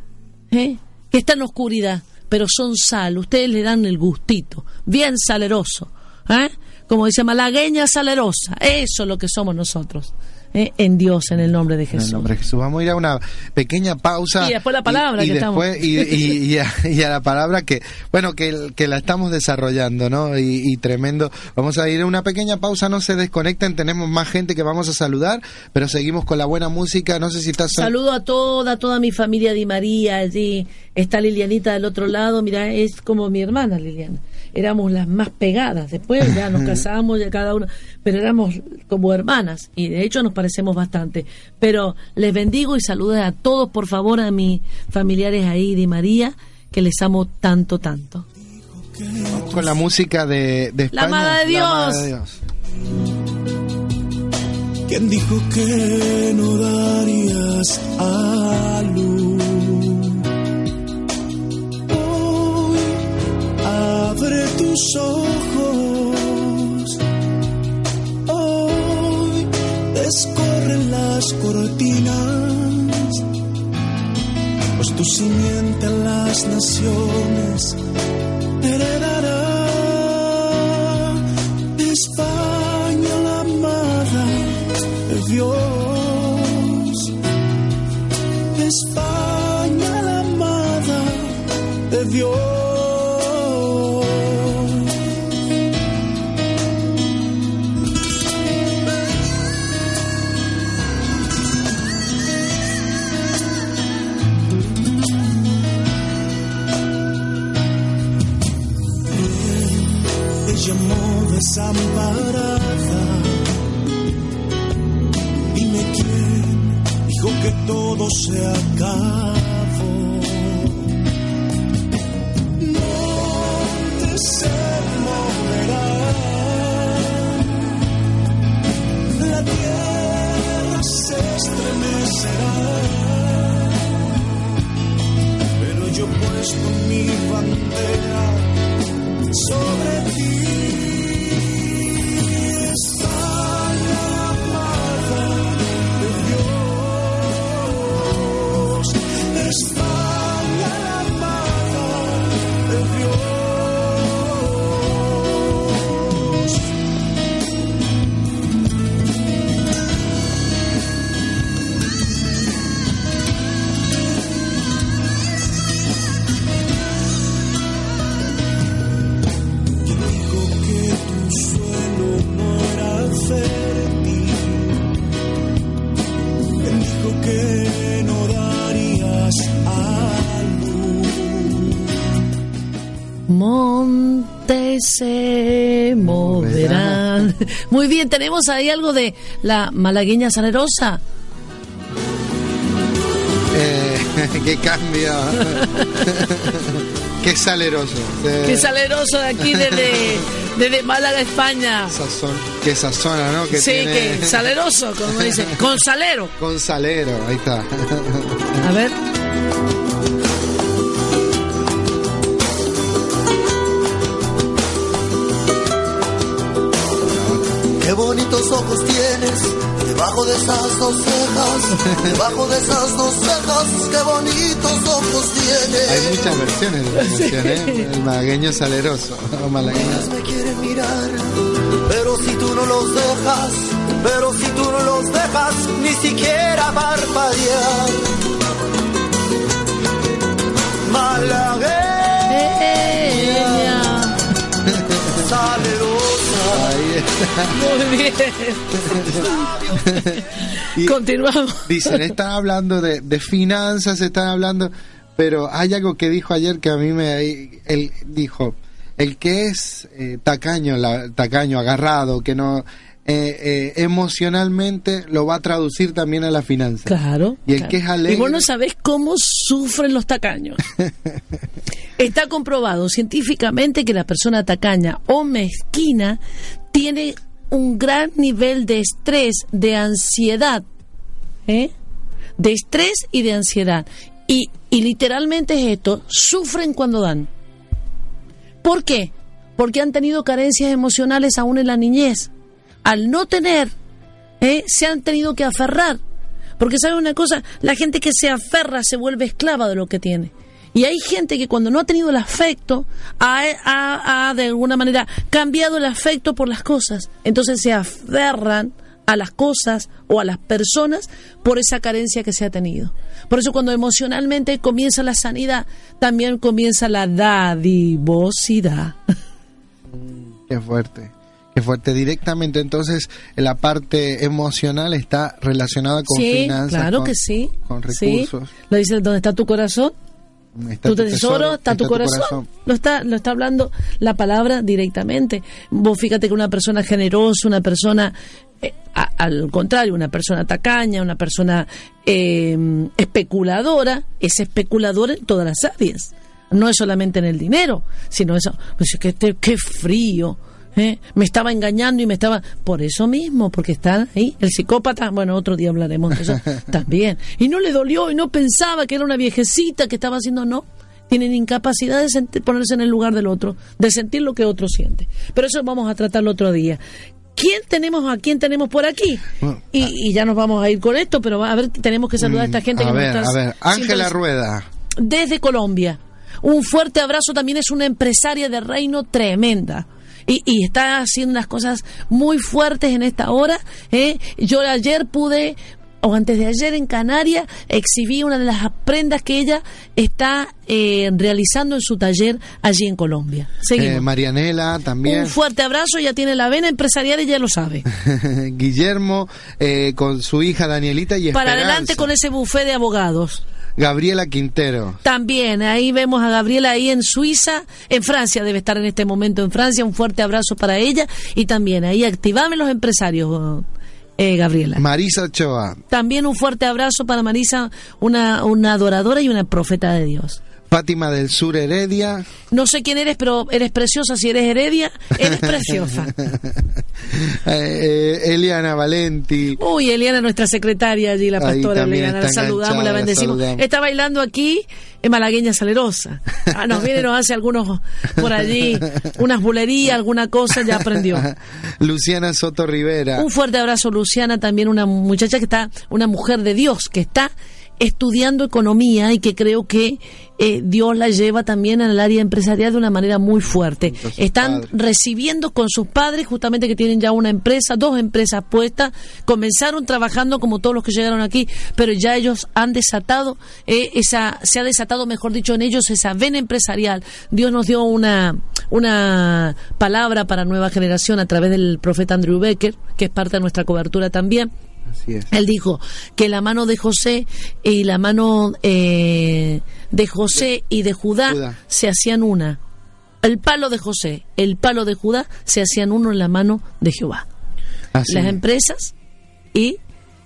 ¿eh? que está en oscuridad, pero son sal. Ustedes le dan el gustito, bien saleroso. ¿eh? Como dice malagueña salerosa, eso es lo que somos nosotros. Eh, en Dios, en el nombre de En Jesús. el nombre de Jesús. Vamos a ir a una pequeña pausa. Y después la palabra y, que estamos. después, y, y- a, y a la palabra que, bueno, que, que la estamos desarrollando, ¿no? Y, tremendo. Vamos a ir a una pequeña pausa, no se desconecten, tenemos más gente que vamos a saludar, pero seguimos con la buena música. No sé si estás... Saludo a toda, toda mi familia Di María, allí está Lilianita del otro lado, mira, es como mi hermana Liliana. Éramos las más pegadas, después ya nos casamos, ya cada uno, pero éramos como hermanas y de hecho nos parecemos bastante. Pero les bendigo y saludo a todos, por favor, a mis familiares ahí Di María, que les amo tanto, tanto. Vamos con la música de, de España. amada de La amada Dios. de Dios. ¿Quién dijo que no darías a luz? Hoy abre tus ojos. Descorren las cortinas. Pues tu simiente en las naciones heredará España la amada de Dios. España la amada de Dios. Desamparada. Dime quién dijo que todo se acabó. No te se moverá. La tierra se estremecerá. Pero yo puesto mi bandera sobre ti. España Muy bien, tenemos ahí algo de la malagueña salerosa. Eh, qué cambio. qué saleroso. Eh, Qué saleroso de aquí desde, desde Málaga, España. sazón, qué sazona, ¿no? Que sí, tiene- que saleroso, como dice, con salero. Con salero, ahí está. A ver. Bonitos ojos tienes debajo de esas dos cejas, debajo de esas dos cejas, qué bonitos ojos tienes. Hay muchas versiones de la canción, ¿eh? El malagueño saleroso. O malagueño. Me quieren mirar, pero si tú no los dejas, pero si tú no los dejas, ni siquiera parpadear. Malagueña, Muy bien. Y Continuamos. dicen, están hablando de, de finanzas, están hablando, pero hay algo que dijo ayer que a mí me... Él dijo, el que es eh, tacaño, la- tacaño, agarrado, que no... eh, eh, emocionalmente lo va a traducir también a la finanza. Claro. Y el claro. que es alegre- Y vos no sabés cómo sufren los tacaños. Está comprobado científicamente que la persona tacaña o mezquina tiene un gran nivel de estrés, de ansiedad. ¿eh? De estrés y de ansiedad. Y, y literalmente es esto, sufren cuando dan. ¿Por qué? Porque han tenido carencias emocionales aún en la niñez. Al no tener, ¿eh? se han tenido que aferrar. Porque sabe una cosa, la gente que se aferra se vuelve esclava de lo que tiene. Y hay gente que cuando no ha tenido el afecto, ha, ha- ha, de alguna manera cambiado el afecto por las cosas. Entonces se aferran a las cosas o a las personas por esa carencia que se ha tenido. Por eso cuando emocionalmente comienza la sanidad, también comienza la dadivosidad. Qué fuerte. Qué fuerte. Directamente, entonces, la parte emocional está relacionada con sí, finanzas. claro con- que sí. Con Sí. recursos. Lo dice, ¿dónde está tu corazón? Está tu tesoro, está, tu corazón. Lo está, lo está hablando la palabra directamente. Vos fíjate que una persona generosa, una persona, eh, a- al contrario, una persona tacaña, una persona eh, especuladora, es especulador en todas las áreas. No es solamente en el dinero, sino eso. Pues es que este- qué frío. ¿Eh? Me estaba engañando y me estaba. Por eso mismo, porque está ahí. El psicópata, bueno, otro día hablaremos de eso también. Y no le dolió y no pensaba que era una viejecita que estaba haciendo, no. Tienen incapacidad de ponerse en el lugar del otro, de sentir lo que otro siente. Pero eso vamos a tratarlo otro día. ¿Quién tenemos a quién tenemos por aquí? Bueno, Y, y ya nos vamos a ir con esto, pero a ver, tenemos que saludar a esta gente Mm, a que ver, nos a está ver, Ángela Rueda. desde Colombia. Un fuerte abrazo también es una empresaria de reino tremenda. Y, y está haciendo unas cosas muy fuertes en esta hora. ¿eh? Yo ayer pude, o antes de ayer en Canarias, exhibí una de las prendas que ella está eh, realizando en su taller allí en Colombia. Seguimos. Eh, Marianela también. Un fuerte abrazo, ya tiene la vena empresarial y ya lo sabe. Guillermo eh, con su hija Danielita y Para Esperanza. adelante con ese buffet de abogados. Gabriela Quintero. También, ahí vemos a Gabriela ahí en Suiza, en Francia, debe estar en este momento en Francia, un fuerte abrazo para ella y también ahí activame los empresarios, eh, Gabriela. Marisa Ochoa. También un fuerte abrazo para Marisa, una, una adoradora y una profeta de Dios. Fátima del Sur Heredia. No sé quién eres, pero eres preciosa. Si eres heredia, eres preciosa. Eh, eh, Eliana Valenti. Uy, Eliana, nuestra secretaria allí, la pastora Eliana, la saludamos, la bendecimos. saludamos. Está bailando aquí en Malagueña Salerosa. Ah, nos viene, nos hace algunos por allí, unas bulerías, alguna cosa, ya aprendió. Luciana Soto Rivera. Un fuerte abrazo, Luciana, también una muchacha que está, una mujer de Dios, que está estudiando economía y que creo que eh, Dios la lleva también al área empresarial de una manera muy fuerte. Están recibiendo con sus padres, justamente que tienen ya una empresa, dos empresas puestas, comenzaron trabajando como todos los que llegaron aquí, pero ya ellos han desatado, eh, esa, se ha desatado, mejor dicho, en ellos esa vena empresarial. Dios nos dio una, una palabra para nueva generación a través del profeta Andrew Becker, que es parte de nuestra cobertura también. Así es. Él dijo que la mano de José y la mano eh, de José y de Judá, Judá. se hacían una. El palo de José, el palo de Judá se hacían uno en la mano de Jehová. Así Las es. empresas y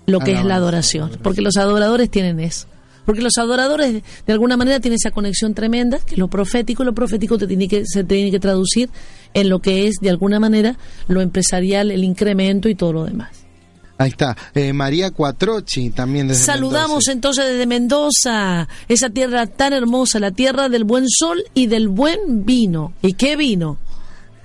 lo que es la adoración. Porque los adoradores tienen eso. Porque los adoradores de alguna manera tienen esa conexión tremenda, que lo profético, y lo profético te tiene que, se tiene que traducir en lo que es de alguna manera lo empresarial, el incremento y todo lo demás. Ahí está. Eh, María Cuatrochi también desde Saludamos Mendoza. entonces desde Mendoza, esa tierra tan hermosa, la tierra del buen sol y del buen vino. ¿Y qué vino?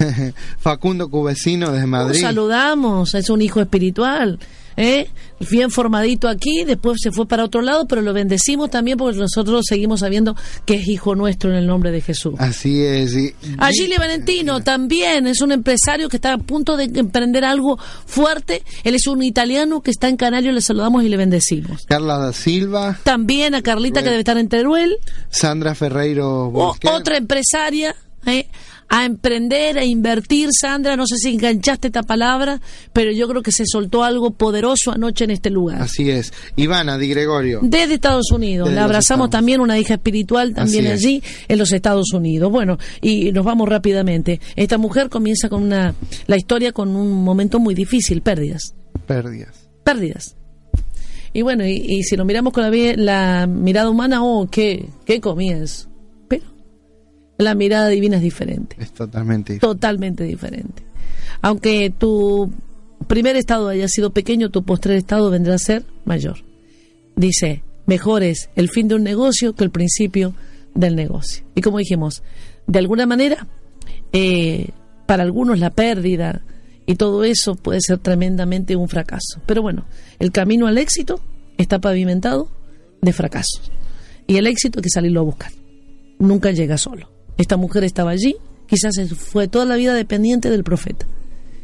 Facundo Cubecino desde Lo Madrid. saludamos, es un hijo espiritual. ¿eh? Bien formadito aquí, después se fue para otro lado, pero lo bendecimos también porque nosotros seguimos sabiendo que es hijo nuestro en el nombre de Jesús. Así es. y- A Gili Valentino también es un empresario que está a punto de emprender algo fuerte. Él es un italiano que está en Canario, le saludamos y le bendecimos. Carla da Silva. También a Carlita que debe estar en Teruel. Sandra Ferreiro O- otra empresaria ¿eh? A emprender, a invertir, Sandra, no sé si enganchaste esta palabra, pero yo creo que se soltó algo poderoso anoche en este lugar. Así es. Ivana Di Gregorio. Desde Estados Unidos, Desde la abrazamos Estados. también, una hija espiritual también Así es. allí en los Estados Unidos. Bueno, y nos vamos rápidamente. Esta mujer comienza con una, la historia con un momento muy difícil, pérdidas, Pérdidas. pérdidas. Y bueno, y, y si lo miramos con la mirada humana, oh, qué, qué comienzo. La mirada divina es diferente, Es totalmente diferente. totalmente diferente. Aunque tu primer estado haya sido pequeño, tu postrer estado vendrá a ser mayor. Dice, mejor es el fin de un negocio que el principio del negocio. Y como dijimos, de alguna manera, eh, para algunos la pérdida y todo eso puede ser tremendamente un fracaso. Pero bueno, el camino al éxito está pavimentado de fracasos. Y el éxito hay que salirlo a buscar. Nunca llega solo. Esta mujer estaba allí, quizás fue toda la vida dependiente del profeta.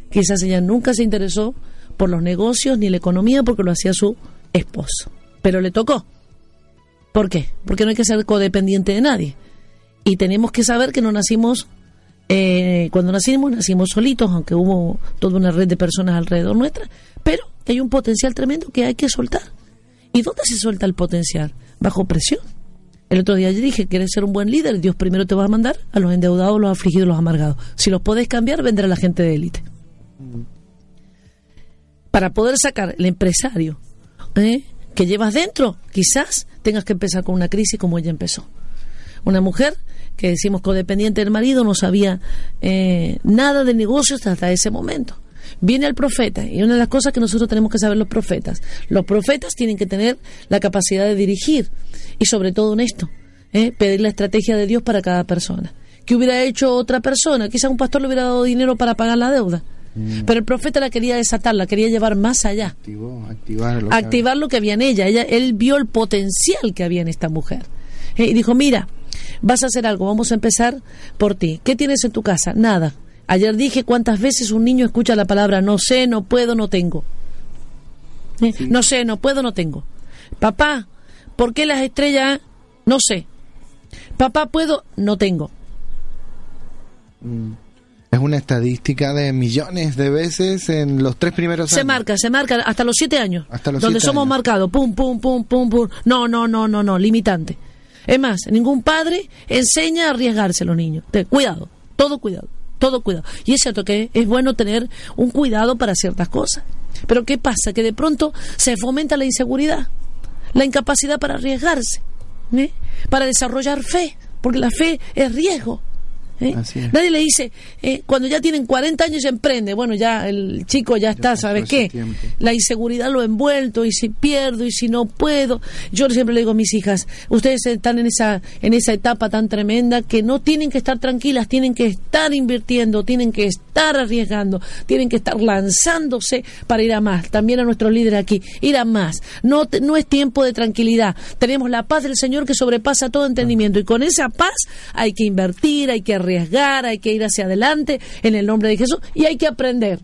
Quizás ella nunca se interesó por los negocios ni la economía porque lo hacía su esposo. Pero le tocó. ¿Por qué? Porque no hay que ser codependiente de nadie. Y tenemos que saber que no nacimos, eh, cuando nacimos, nacimos solitos, aunque hubo toda una red de personas alrededor nuestra, pero hay un potencial tremendo que hay que soltar. ¿Y dónde se suelta el potencial? Bajo presión. El otro día yo dije, quieres ser un buen líder, Dios primero te va a mandar a los endeudados, los afligidos, los amargados. Si los podés cambiar, vendrá la gente de élite. Para poder sacar el empresario ¿eh? que llevas dentro, quizás tengas que empezar con una crisis como ella empezó. Una mujer que decimos codependiente del marido no sabía eh, nada de negocios hasta ese momento. Viene el profeta y una de las cosas que nosotros tenemos que saber los profetas, los profetas tienen que tener la capacidad de dirigir y sobre todo en esto, ¿eh? pedir la estrategia de Dios para cada persona. ¿Qué hubiera hecho otra persona? Quizá un pastor le hubiera dado dinero para pagar la deuda. Pero el profeta la quería desatar, la quería llevar más allá. Activó, activar lo que activar lo que había en ella. ella. Él vio el potencial que había en esta mujer. Eh, y dijo, mira, vas a hacer algo, vamos a empezar por ti. ¿Qué tienes en tu casa? Nada. Ayer dije cuántas veces un niño escucha la palabra no sé, no puedo, no tengo. Eh, No sé, no puedo, no tengo. Papá, ¿por qué las estrellas? No sé. Papá, ¿puedo? No tengo. Es una estadística de millones de veces en los tres primeros Se años. marca, se marca hasta los siete años. Hasta los donde siete somos años. marcados. Pum, pum, pum, pum, pum. No, no, no, no, no. Limitante. Es más, ningún padre enseña a arriesgarse a los niños. Cuidado, todo cuidado, todo cuidado. Y es cierto que es bueno tener un cuidado para ciertas cosas. Pero ¿qué pasa? Que de pronto se fomenta la inseguridad, la incapacidad para arriesgarse, ¿eh? para desarrollar fe, porque la fe es riesgo. ¿Eh? Nadie le dice, eh, cuando ya tienen 40 años se emprende, bueno, ya el chico ya está, ¿sabes qué? tiempo. La inseguridad lo ha envuelto y si pierdo y si no puedo. Yo siempre le digo a mis hijas, ustedes están en esa, en esa etapa tan tremenda que no tienen que estar tranquilas, tienen que estar invirtiendo, tienen que estar arriesgando, tienen que estar lanzándose para ir a más. También a nuestros líderes aquí, ir a más. No, no es tiempo de tranquilidad. Tenemos la paz del Señor que sobrepasa todo entendimiento y con esa paz hay que invertir, hay que arriesgar, hay que ir hacia adelante en el nombre de Jesús y hay que aprender.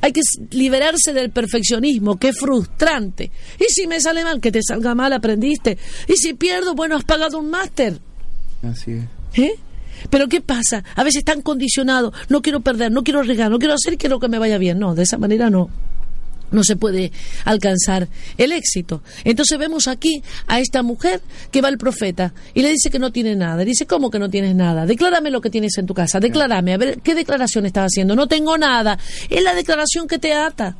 Hay que liberarse del perfeccionismo, que es frustrante. Y si me sale mal, que te salga mal, aprendiste. Y si pierdo, bueno, has pagado un máster. Así es. ¿Eh? Pero ¿qué pasa? A veces están condicionados. No quiero perder, no quiero arriesgar, no quiero hacer quiero que me vaya bien. No, de esa manera no. No se puede alcanzar el éxito. Entonces vemos aquí a esta mujer que va al profeta y le dice que no tiene nada. Dice, ¿cómo que no tienes nada? Declárame lo que tienes en tu casa. Declárame. A ver, ¿qué declaración estás haciendo? No tengo nada. Es la declaración que te ata.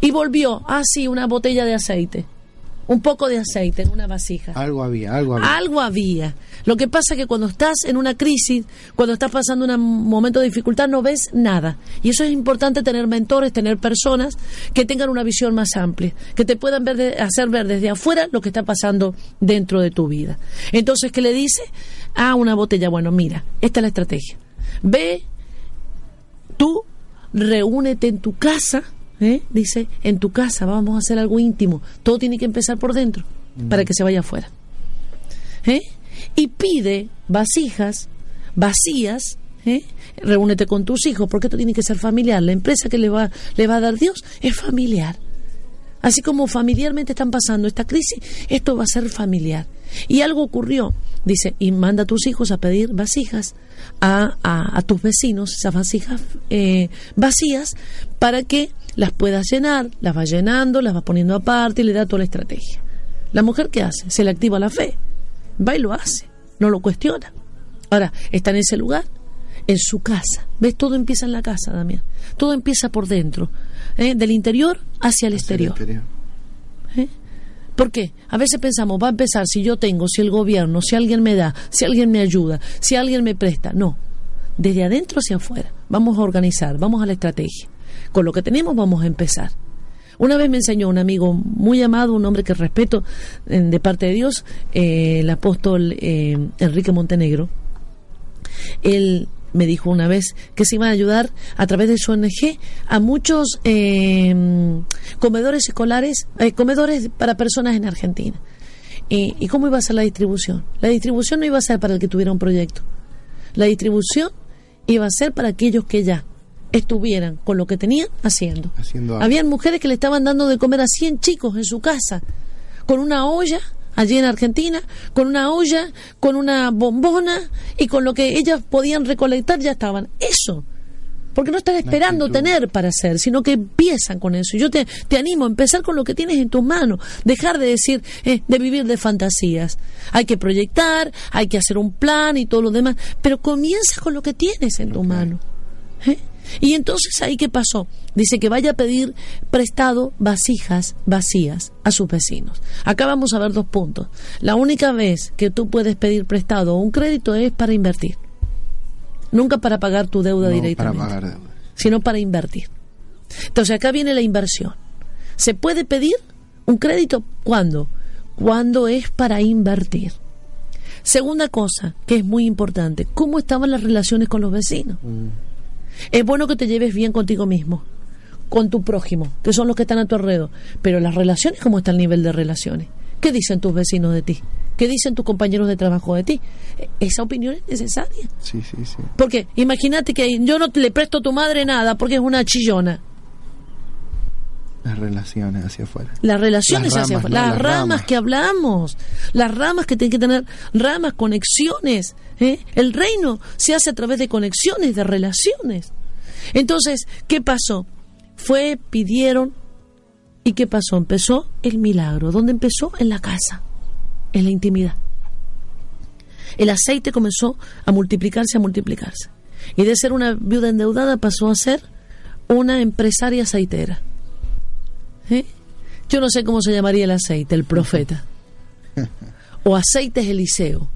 Y volvió, ah, sí, una botella de aceite. Un poco de aceite en una vasija. Algo había, algo había. Algo había. Lo que pasa es que cuando estás en una crisis, cuando estás pasando un momento de dificultad, no ves nada. Y eso es importante tener mentores, tener personas que tengan una visión más amplia, que te puedan ver de- hacer ver desde afuera lo que está pasando dentro de tu vida. Entonces, ¿qué le dice? Ah, una botella. Bueno, mira, esta es la estrategia. Ve, tú reúnete en tu casa, ¿eh? dice, en tu casa, vamos a hacer algo íntimo. Todo tiene que empezar por dentro para que se vaya afuera. ¿eh? Y pide vasijas vacías. ¿eh? Reúnete con tus hijos, porque esto tiene que ser familiar. La empresa que le va, le va a dar Dios es familiar. Así como familiarmente están pasando esta crisis, esto va a ser familiar. Y algo ocurrió, dice, y manda a tus hijos a pedir vasijas a, a- a tus vecinos, esas vasijas eh, vacías, para que las puedas llenar, las va llenando, las va poniendo aparte y le da toda la estrategia. La mujer, ¿qué hace? Se le activa la fe, va y lo hace, no lo cuestiona. Ahora, está en ese lugar, en su casa. ¿Ves? Todo empieza en la casa, Damián. Todo empieza por dentro, ¿eh? del interior hacia el exterior. Exterior. ¿eh? ¿Por qué? A veces pensamos, va a empezar si yo tengo, si el gobierno, si alguien me da, si alguien me ayuda, si alguien me presta. No, desde adentro hacia afuera. Vamos a organizar, vamos a la estrategia. Con lo que tenemos vamos a empezar. Una vez me enseñó un amigo muy amado, un hombre que respeto de parte de Dios, eh, el apóstol eh, Enrique Montenegro. Él me dijo una vez que se iba a ayudar a través de su ONG a muchos eh, comedores escolares, eh, comedores para personas en Argentina. ¿Y, ¿Y cómo iba a ser la distribución? La distribución no iba a ser para el que tuviera un proyecto. La distribución iba a ser para aquellos que ya estuvieran con lo que tenían haciendo. Haciendo algo. Habían mujeres que le estaban dando de comer a 100 chicos en su casa, con una olla allí en Argentina, con una olla, con una bombona y con lo que ellas podían recolectar ya estaban. Eso. Porque no están esperando tener para hacer, sino que empiezan con eso. Yo te, te animo a empezar con lo que tienes en tus manos. Dejar de decir, eh, de vivir de fantasías. Hay que proyectar, hay que hacer un plan y todo lo demás. Pero comienza con lo que tienes en tu mano. ¿Eh? Y entonces ahí qué pasó? Dice que vaya a pedir prestado vasijas vacías a sus vecinos. Acá vamos a ver dos puntos. La única vez que tú puedes pedir prestado o un crédito es para invertir. Nunca para pagar tu deuda No, para directamente, pagar deudas. sino para invertir. Entonces acá viene la inversión. ¿Se puede pedir un crédito cuándo? Cuando es para invertir. Segunda cosa, que es muy importante, ¿cómo estaban las relaciones con los vecinos? Es bueno que te lleves bien contigo mismo, con tu prójimo, que son los que están a tu alrededor. Pero las relaciones, ¿cómo está el nivel de relaciones? ¿Qué dicen tus vecinos de ti? ¿Qué dicen tus compañeros de trabajo de ti? E- Esa opinión es necesaria. Sí, sí, sí. Porque imagínate que yo no te le presto a tu madre nada porque es una chillona. Las relaciones hacia afuera. Las relaciones Las hacia ramas, afuera. ¿no? las, Las ramas, ramas. que hablamos, las ramas que tienen que tener, ramas, conexiones. ¿eh? El reino se hace a través de conexiones, de relaciones. Entonces, ¿qué pasó? Fue, pidieron, ¿y qué pasó? Empezó el milagro. ¿Dónde empezó? En la casa, en la intimidad. El aceite comenzó a multiplicarse, a multiplicarse. Y de ser una viuda endeudada pasó a ser una empresaria aceitera. ¿Eh? Yo no sé cómo se llamaría el aceite, el profeta. O aceites Eliseo.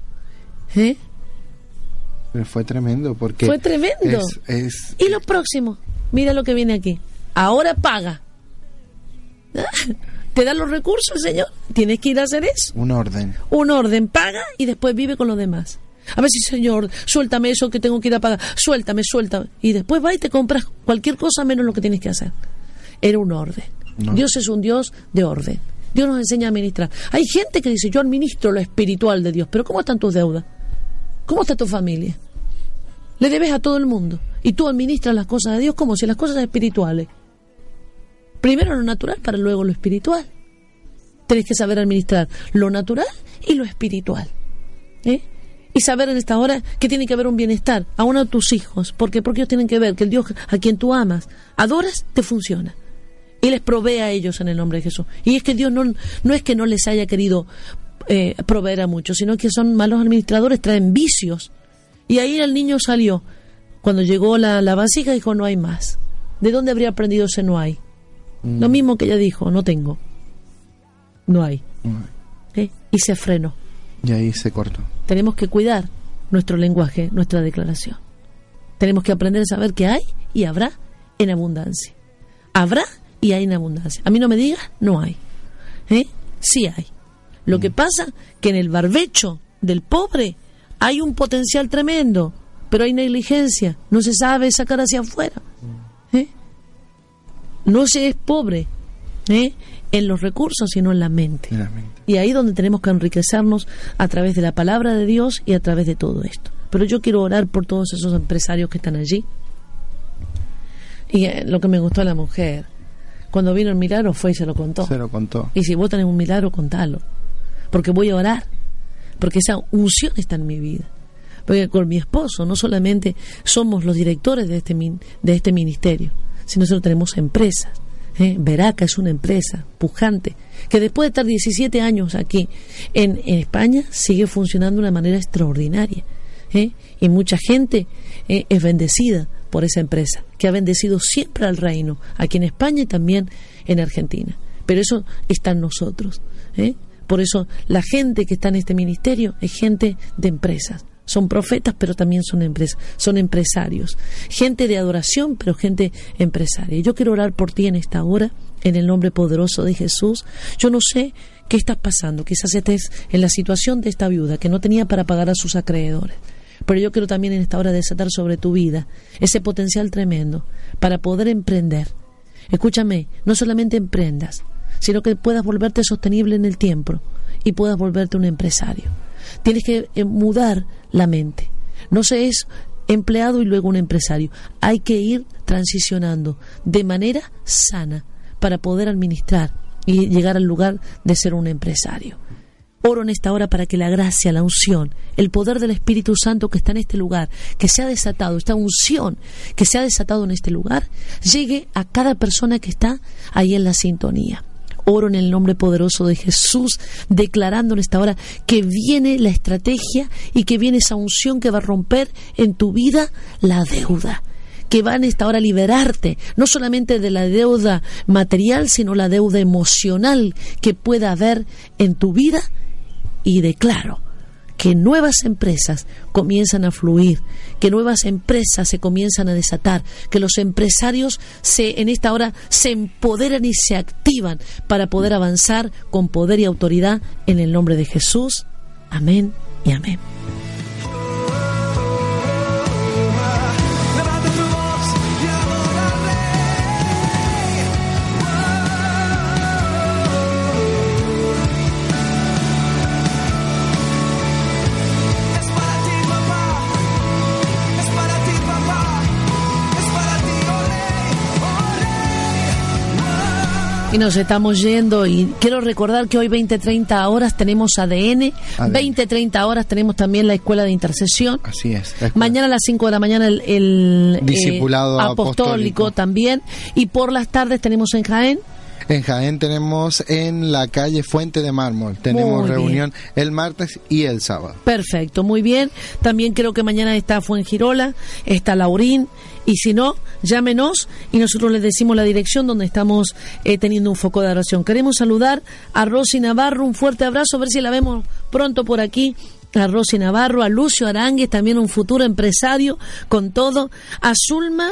¿Eh? Pero fue tremendo porque... Fue tremendo. Es, es- Y lo próximo, mira lo que viene aquí. Ahora paga. ¿Te da los recursos Señor? Tienes que ir a hacer eso. un orden. Un orden, paga y después vive con los demás. A ver si, Señor, suéltame eso que tengo que ir a pagar. Suéltame, suéltame. Y después va y te compras cualquier cosa menos lo que tienes que hacer. Era un orden. Dios es un Dios de orden. Dios nos enseña a administrar. Hay gente que dice, yo administro lo espiritual de Dios, pero ¿cómo están tus deudas? ¿Cómo está tu familia? Le debes a todo el mundo. Y tú administras las cosas de Dios como si las cosas espirituales. Primero lo natural para luego lo espiritual. Tienes que saber administrar lo natural y lo espiritual. ¿eh? Y saber en esta hora que tiene que haber un bienestar, aún a tus hijos. ¿Por qué? Porque ellos tienen que ver que el Dios a quien tú amas, adoras, te funciona. Y les provee a ellos en el nombre de Jesús. Y es que Dios no, no es que no les haya querido eh, proveer a muchos, sino que son malos administradores, traen vicios. Y ahí el niño salió. Cuando llegó la, la vasija dijo, no hay más. ¿De dónde habría aprendido ese no hay? Lo mismo que ella dijo, no tengo. No hay. ¿eh? Y se frenó. Y ahí se cortó. Tenemos que cuidar nuestro lenguaje, nuestra declaración. Tenemos que aprender a saber que hay y habrá en abundancia. Habrá y hay en abundancia. A mí no me digas, no hay. ¿Eh? Sí hay. Lo que pasa que en el barbecho del pobre hay un potencial tremendo, pero hay negligencia. No se sabe sacar hacia afuera. ¿Eh? No se es pobre ¿eh? en los recursos, sino en la mente. Claramente. Y ahí donde tenemos que enriquecernos a través de la palabra de Dios y a través de todo esto. Pero yo quiero orar por todos esos empresarios que están allí. Y eh, lo que me gustó a la mujer, cuando vino el milagro fue y se lo contó. Se lo contó. Y si vos tenés un milagro, contalo. Porque voy a orar. Porque esa unción está en mi vida. Porque con mi esposo no solamente somos los directores de este, min- de este ministerio, sino nosotros tenemos empresas. ¿eh? Veraca es una empresa pujante que después de estar 17 años aquí en, en España sigue funcionando de una manera extraordinaria. ¿eh? Y mucha gente eh, es bendecida por esa empresa, que ha bendecido siempre al reino, aquí en España y también en Argentina. Pero eso está en nosotros. ¿eh? Por eso la gente que está en este ministerio es gente de empresas. Son profetas, pero también son empresas, son empresarios. Gente de adoración, pero gente empresaria. Yo quiero orar por ti en esta hora, en el nombre poderoso de Jesús. Yo no sé qué estás pasando. Quizás estés en la situación de esta viuda que no tenía para pagar a sus acreedores. Pero yo quiero también en esta hora desatar sobre tu vida ese potencial tremendo para poder emprender. Escúchame, no solamente emprendas, sino que puedas volverte sostenible en el tiempo y puedas volverte un empresario. Tienes que eh, mudar la mente. No se es empleado y luego un empresario. Hay que ir transicionando de manera sana para poder administrar y llegar al lugar de ser un empresario. Oro en esta hora para que la gracia, la unción, el poder del Espíritu Santo que está en este lugar, que se ha desatado, esta unción que se ha desatado en este lugar, llegue a cada persona que está ahí en la sintonía. Oro en el nombre poderoso de Jesús, declarando en esta hora que viene la estrategia y que viene esa unción que va a romper en tu vida la deuda que va en esta hora a liberarte, no solamente de la deuda material, sino la deuda emocional que pueda haber en tu vida y declaro que nuevas empresas comienzan a fluir, que nuevas empresas se comienzan a desatar, que los empresarios se en esta hora se empoderan y se activan para poder avanzar con poder y autoridad en el nombre de Jesús. Amén y amén. Y nos estamos yendo y quiero recordar que hoy 20-30 horas tenemos ADN, ADN. 20-30 horas tenemos también la escuela de intercesión. Así es. Mañana a las 5 de la mañana el, el, eh, Discipulado apostólico, apostólico. también. Y por las tardes tenemos en Jaén. En Jaén tenemos en la calle Fuente de Mármol. Tenemos reunión el martes y el sábado. Perfecto, muy bien. También creo que mañana está Fuengirola, está Laurín. Y si no, llámenos y nosotros les decimos la dirección donde estamos eh, teniendo un foco de oración. Queremos saludar a Rosy Navarro, un fuerte abrazo, a ver si la vemos pronto por aquí. A Rosy Navarro, a Lucio Arangues, también un futuro empresario con todo. A Zulma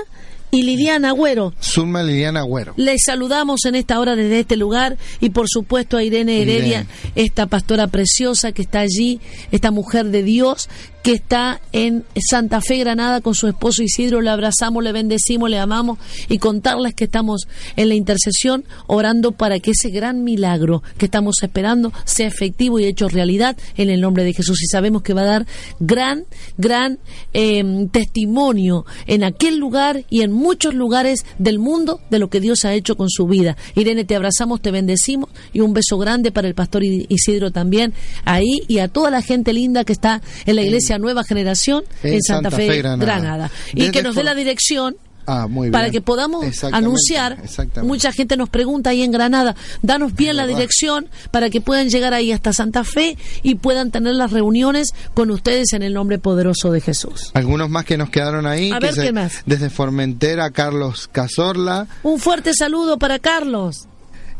y Lidiana Agüero. Zulma Liliana Agüero. Les saludamos en esta hora desde este lugar y por supuesto a Irene Heredia, Irene. esta pastora preciosa que está allí, esta mujer de Dios que está en Santa Fe, Granada, con su esposo Isidro. Le abrazamos, le bendecimos, le amamos y contarles que estamos en la intercesión orando para que ese gran milagro que estamos esperando sea efectivo y hecho realidad en el nombre de Jesús. Y sabemos que va a dar gran, gran eh, testimonio en aquel lugar y en muchos lugares del mundo de lo que Dios ha hecho con su vida. Irene, te abrazamos, te bendecimos y un beso grande para el pastor Isidro también ahí y a toda la gente linda que está en la iglesia Nueva Generación en, en Santa, Santa Fe, Fe, Granada. Granada. Y Desde que nos dé la dirección Ah, muy para bien. que podamos Exactamente, anunciar. exactamente. Mucha gente nos pregunta ahí en Granada, danos bien la verdad. dirección para que puedan llegar ahí hasta Santa Fe y puedan tener las reuniones con ustedes en el nombre poderoso de Jesús. Algunos más que nos quedaron ahí. A que ver, ¿quién más? Desde Formentera, Carlos Cazorla. Un fuerte saludo para Carlos.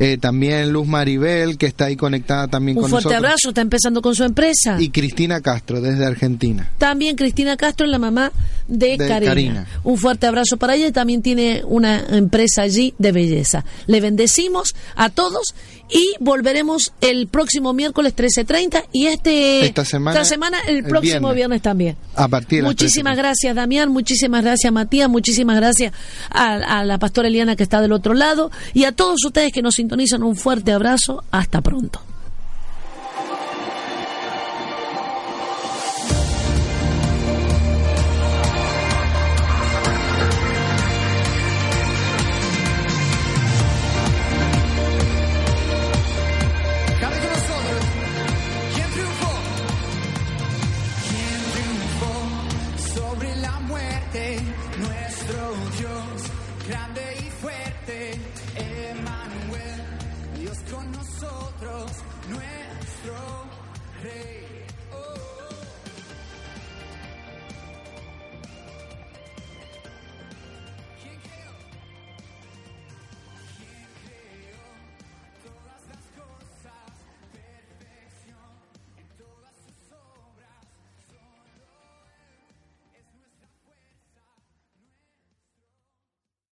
Eh, también Luz Maribel, que está ahí conectada también Un con fuerte nosotros. abrazo, está empezando con su empresa. Y Cristina Castro, desde Argentina. También Cristina Castro es la mamá de, De Karina. Karina. Un fuerte abrazo para ella. También tiene una empresa allí de belleza. Le bendecimos a todos y volveremos el próximo miércoles 13.30 y este Esta semana, esta semana el, el próximo viernes. viernes, también. A partir de Muchísimas 13:30. gracias Damián, muchísimas gracias Matías, muchísimas gracias a, a la pastora Eliana que está del otro lado y a todos ustedes que nos sintonizan un fuerte abrazo. Hasta pronto.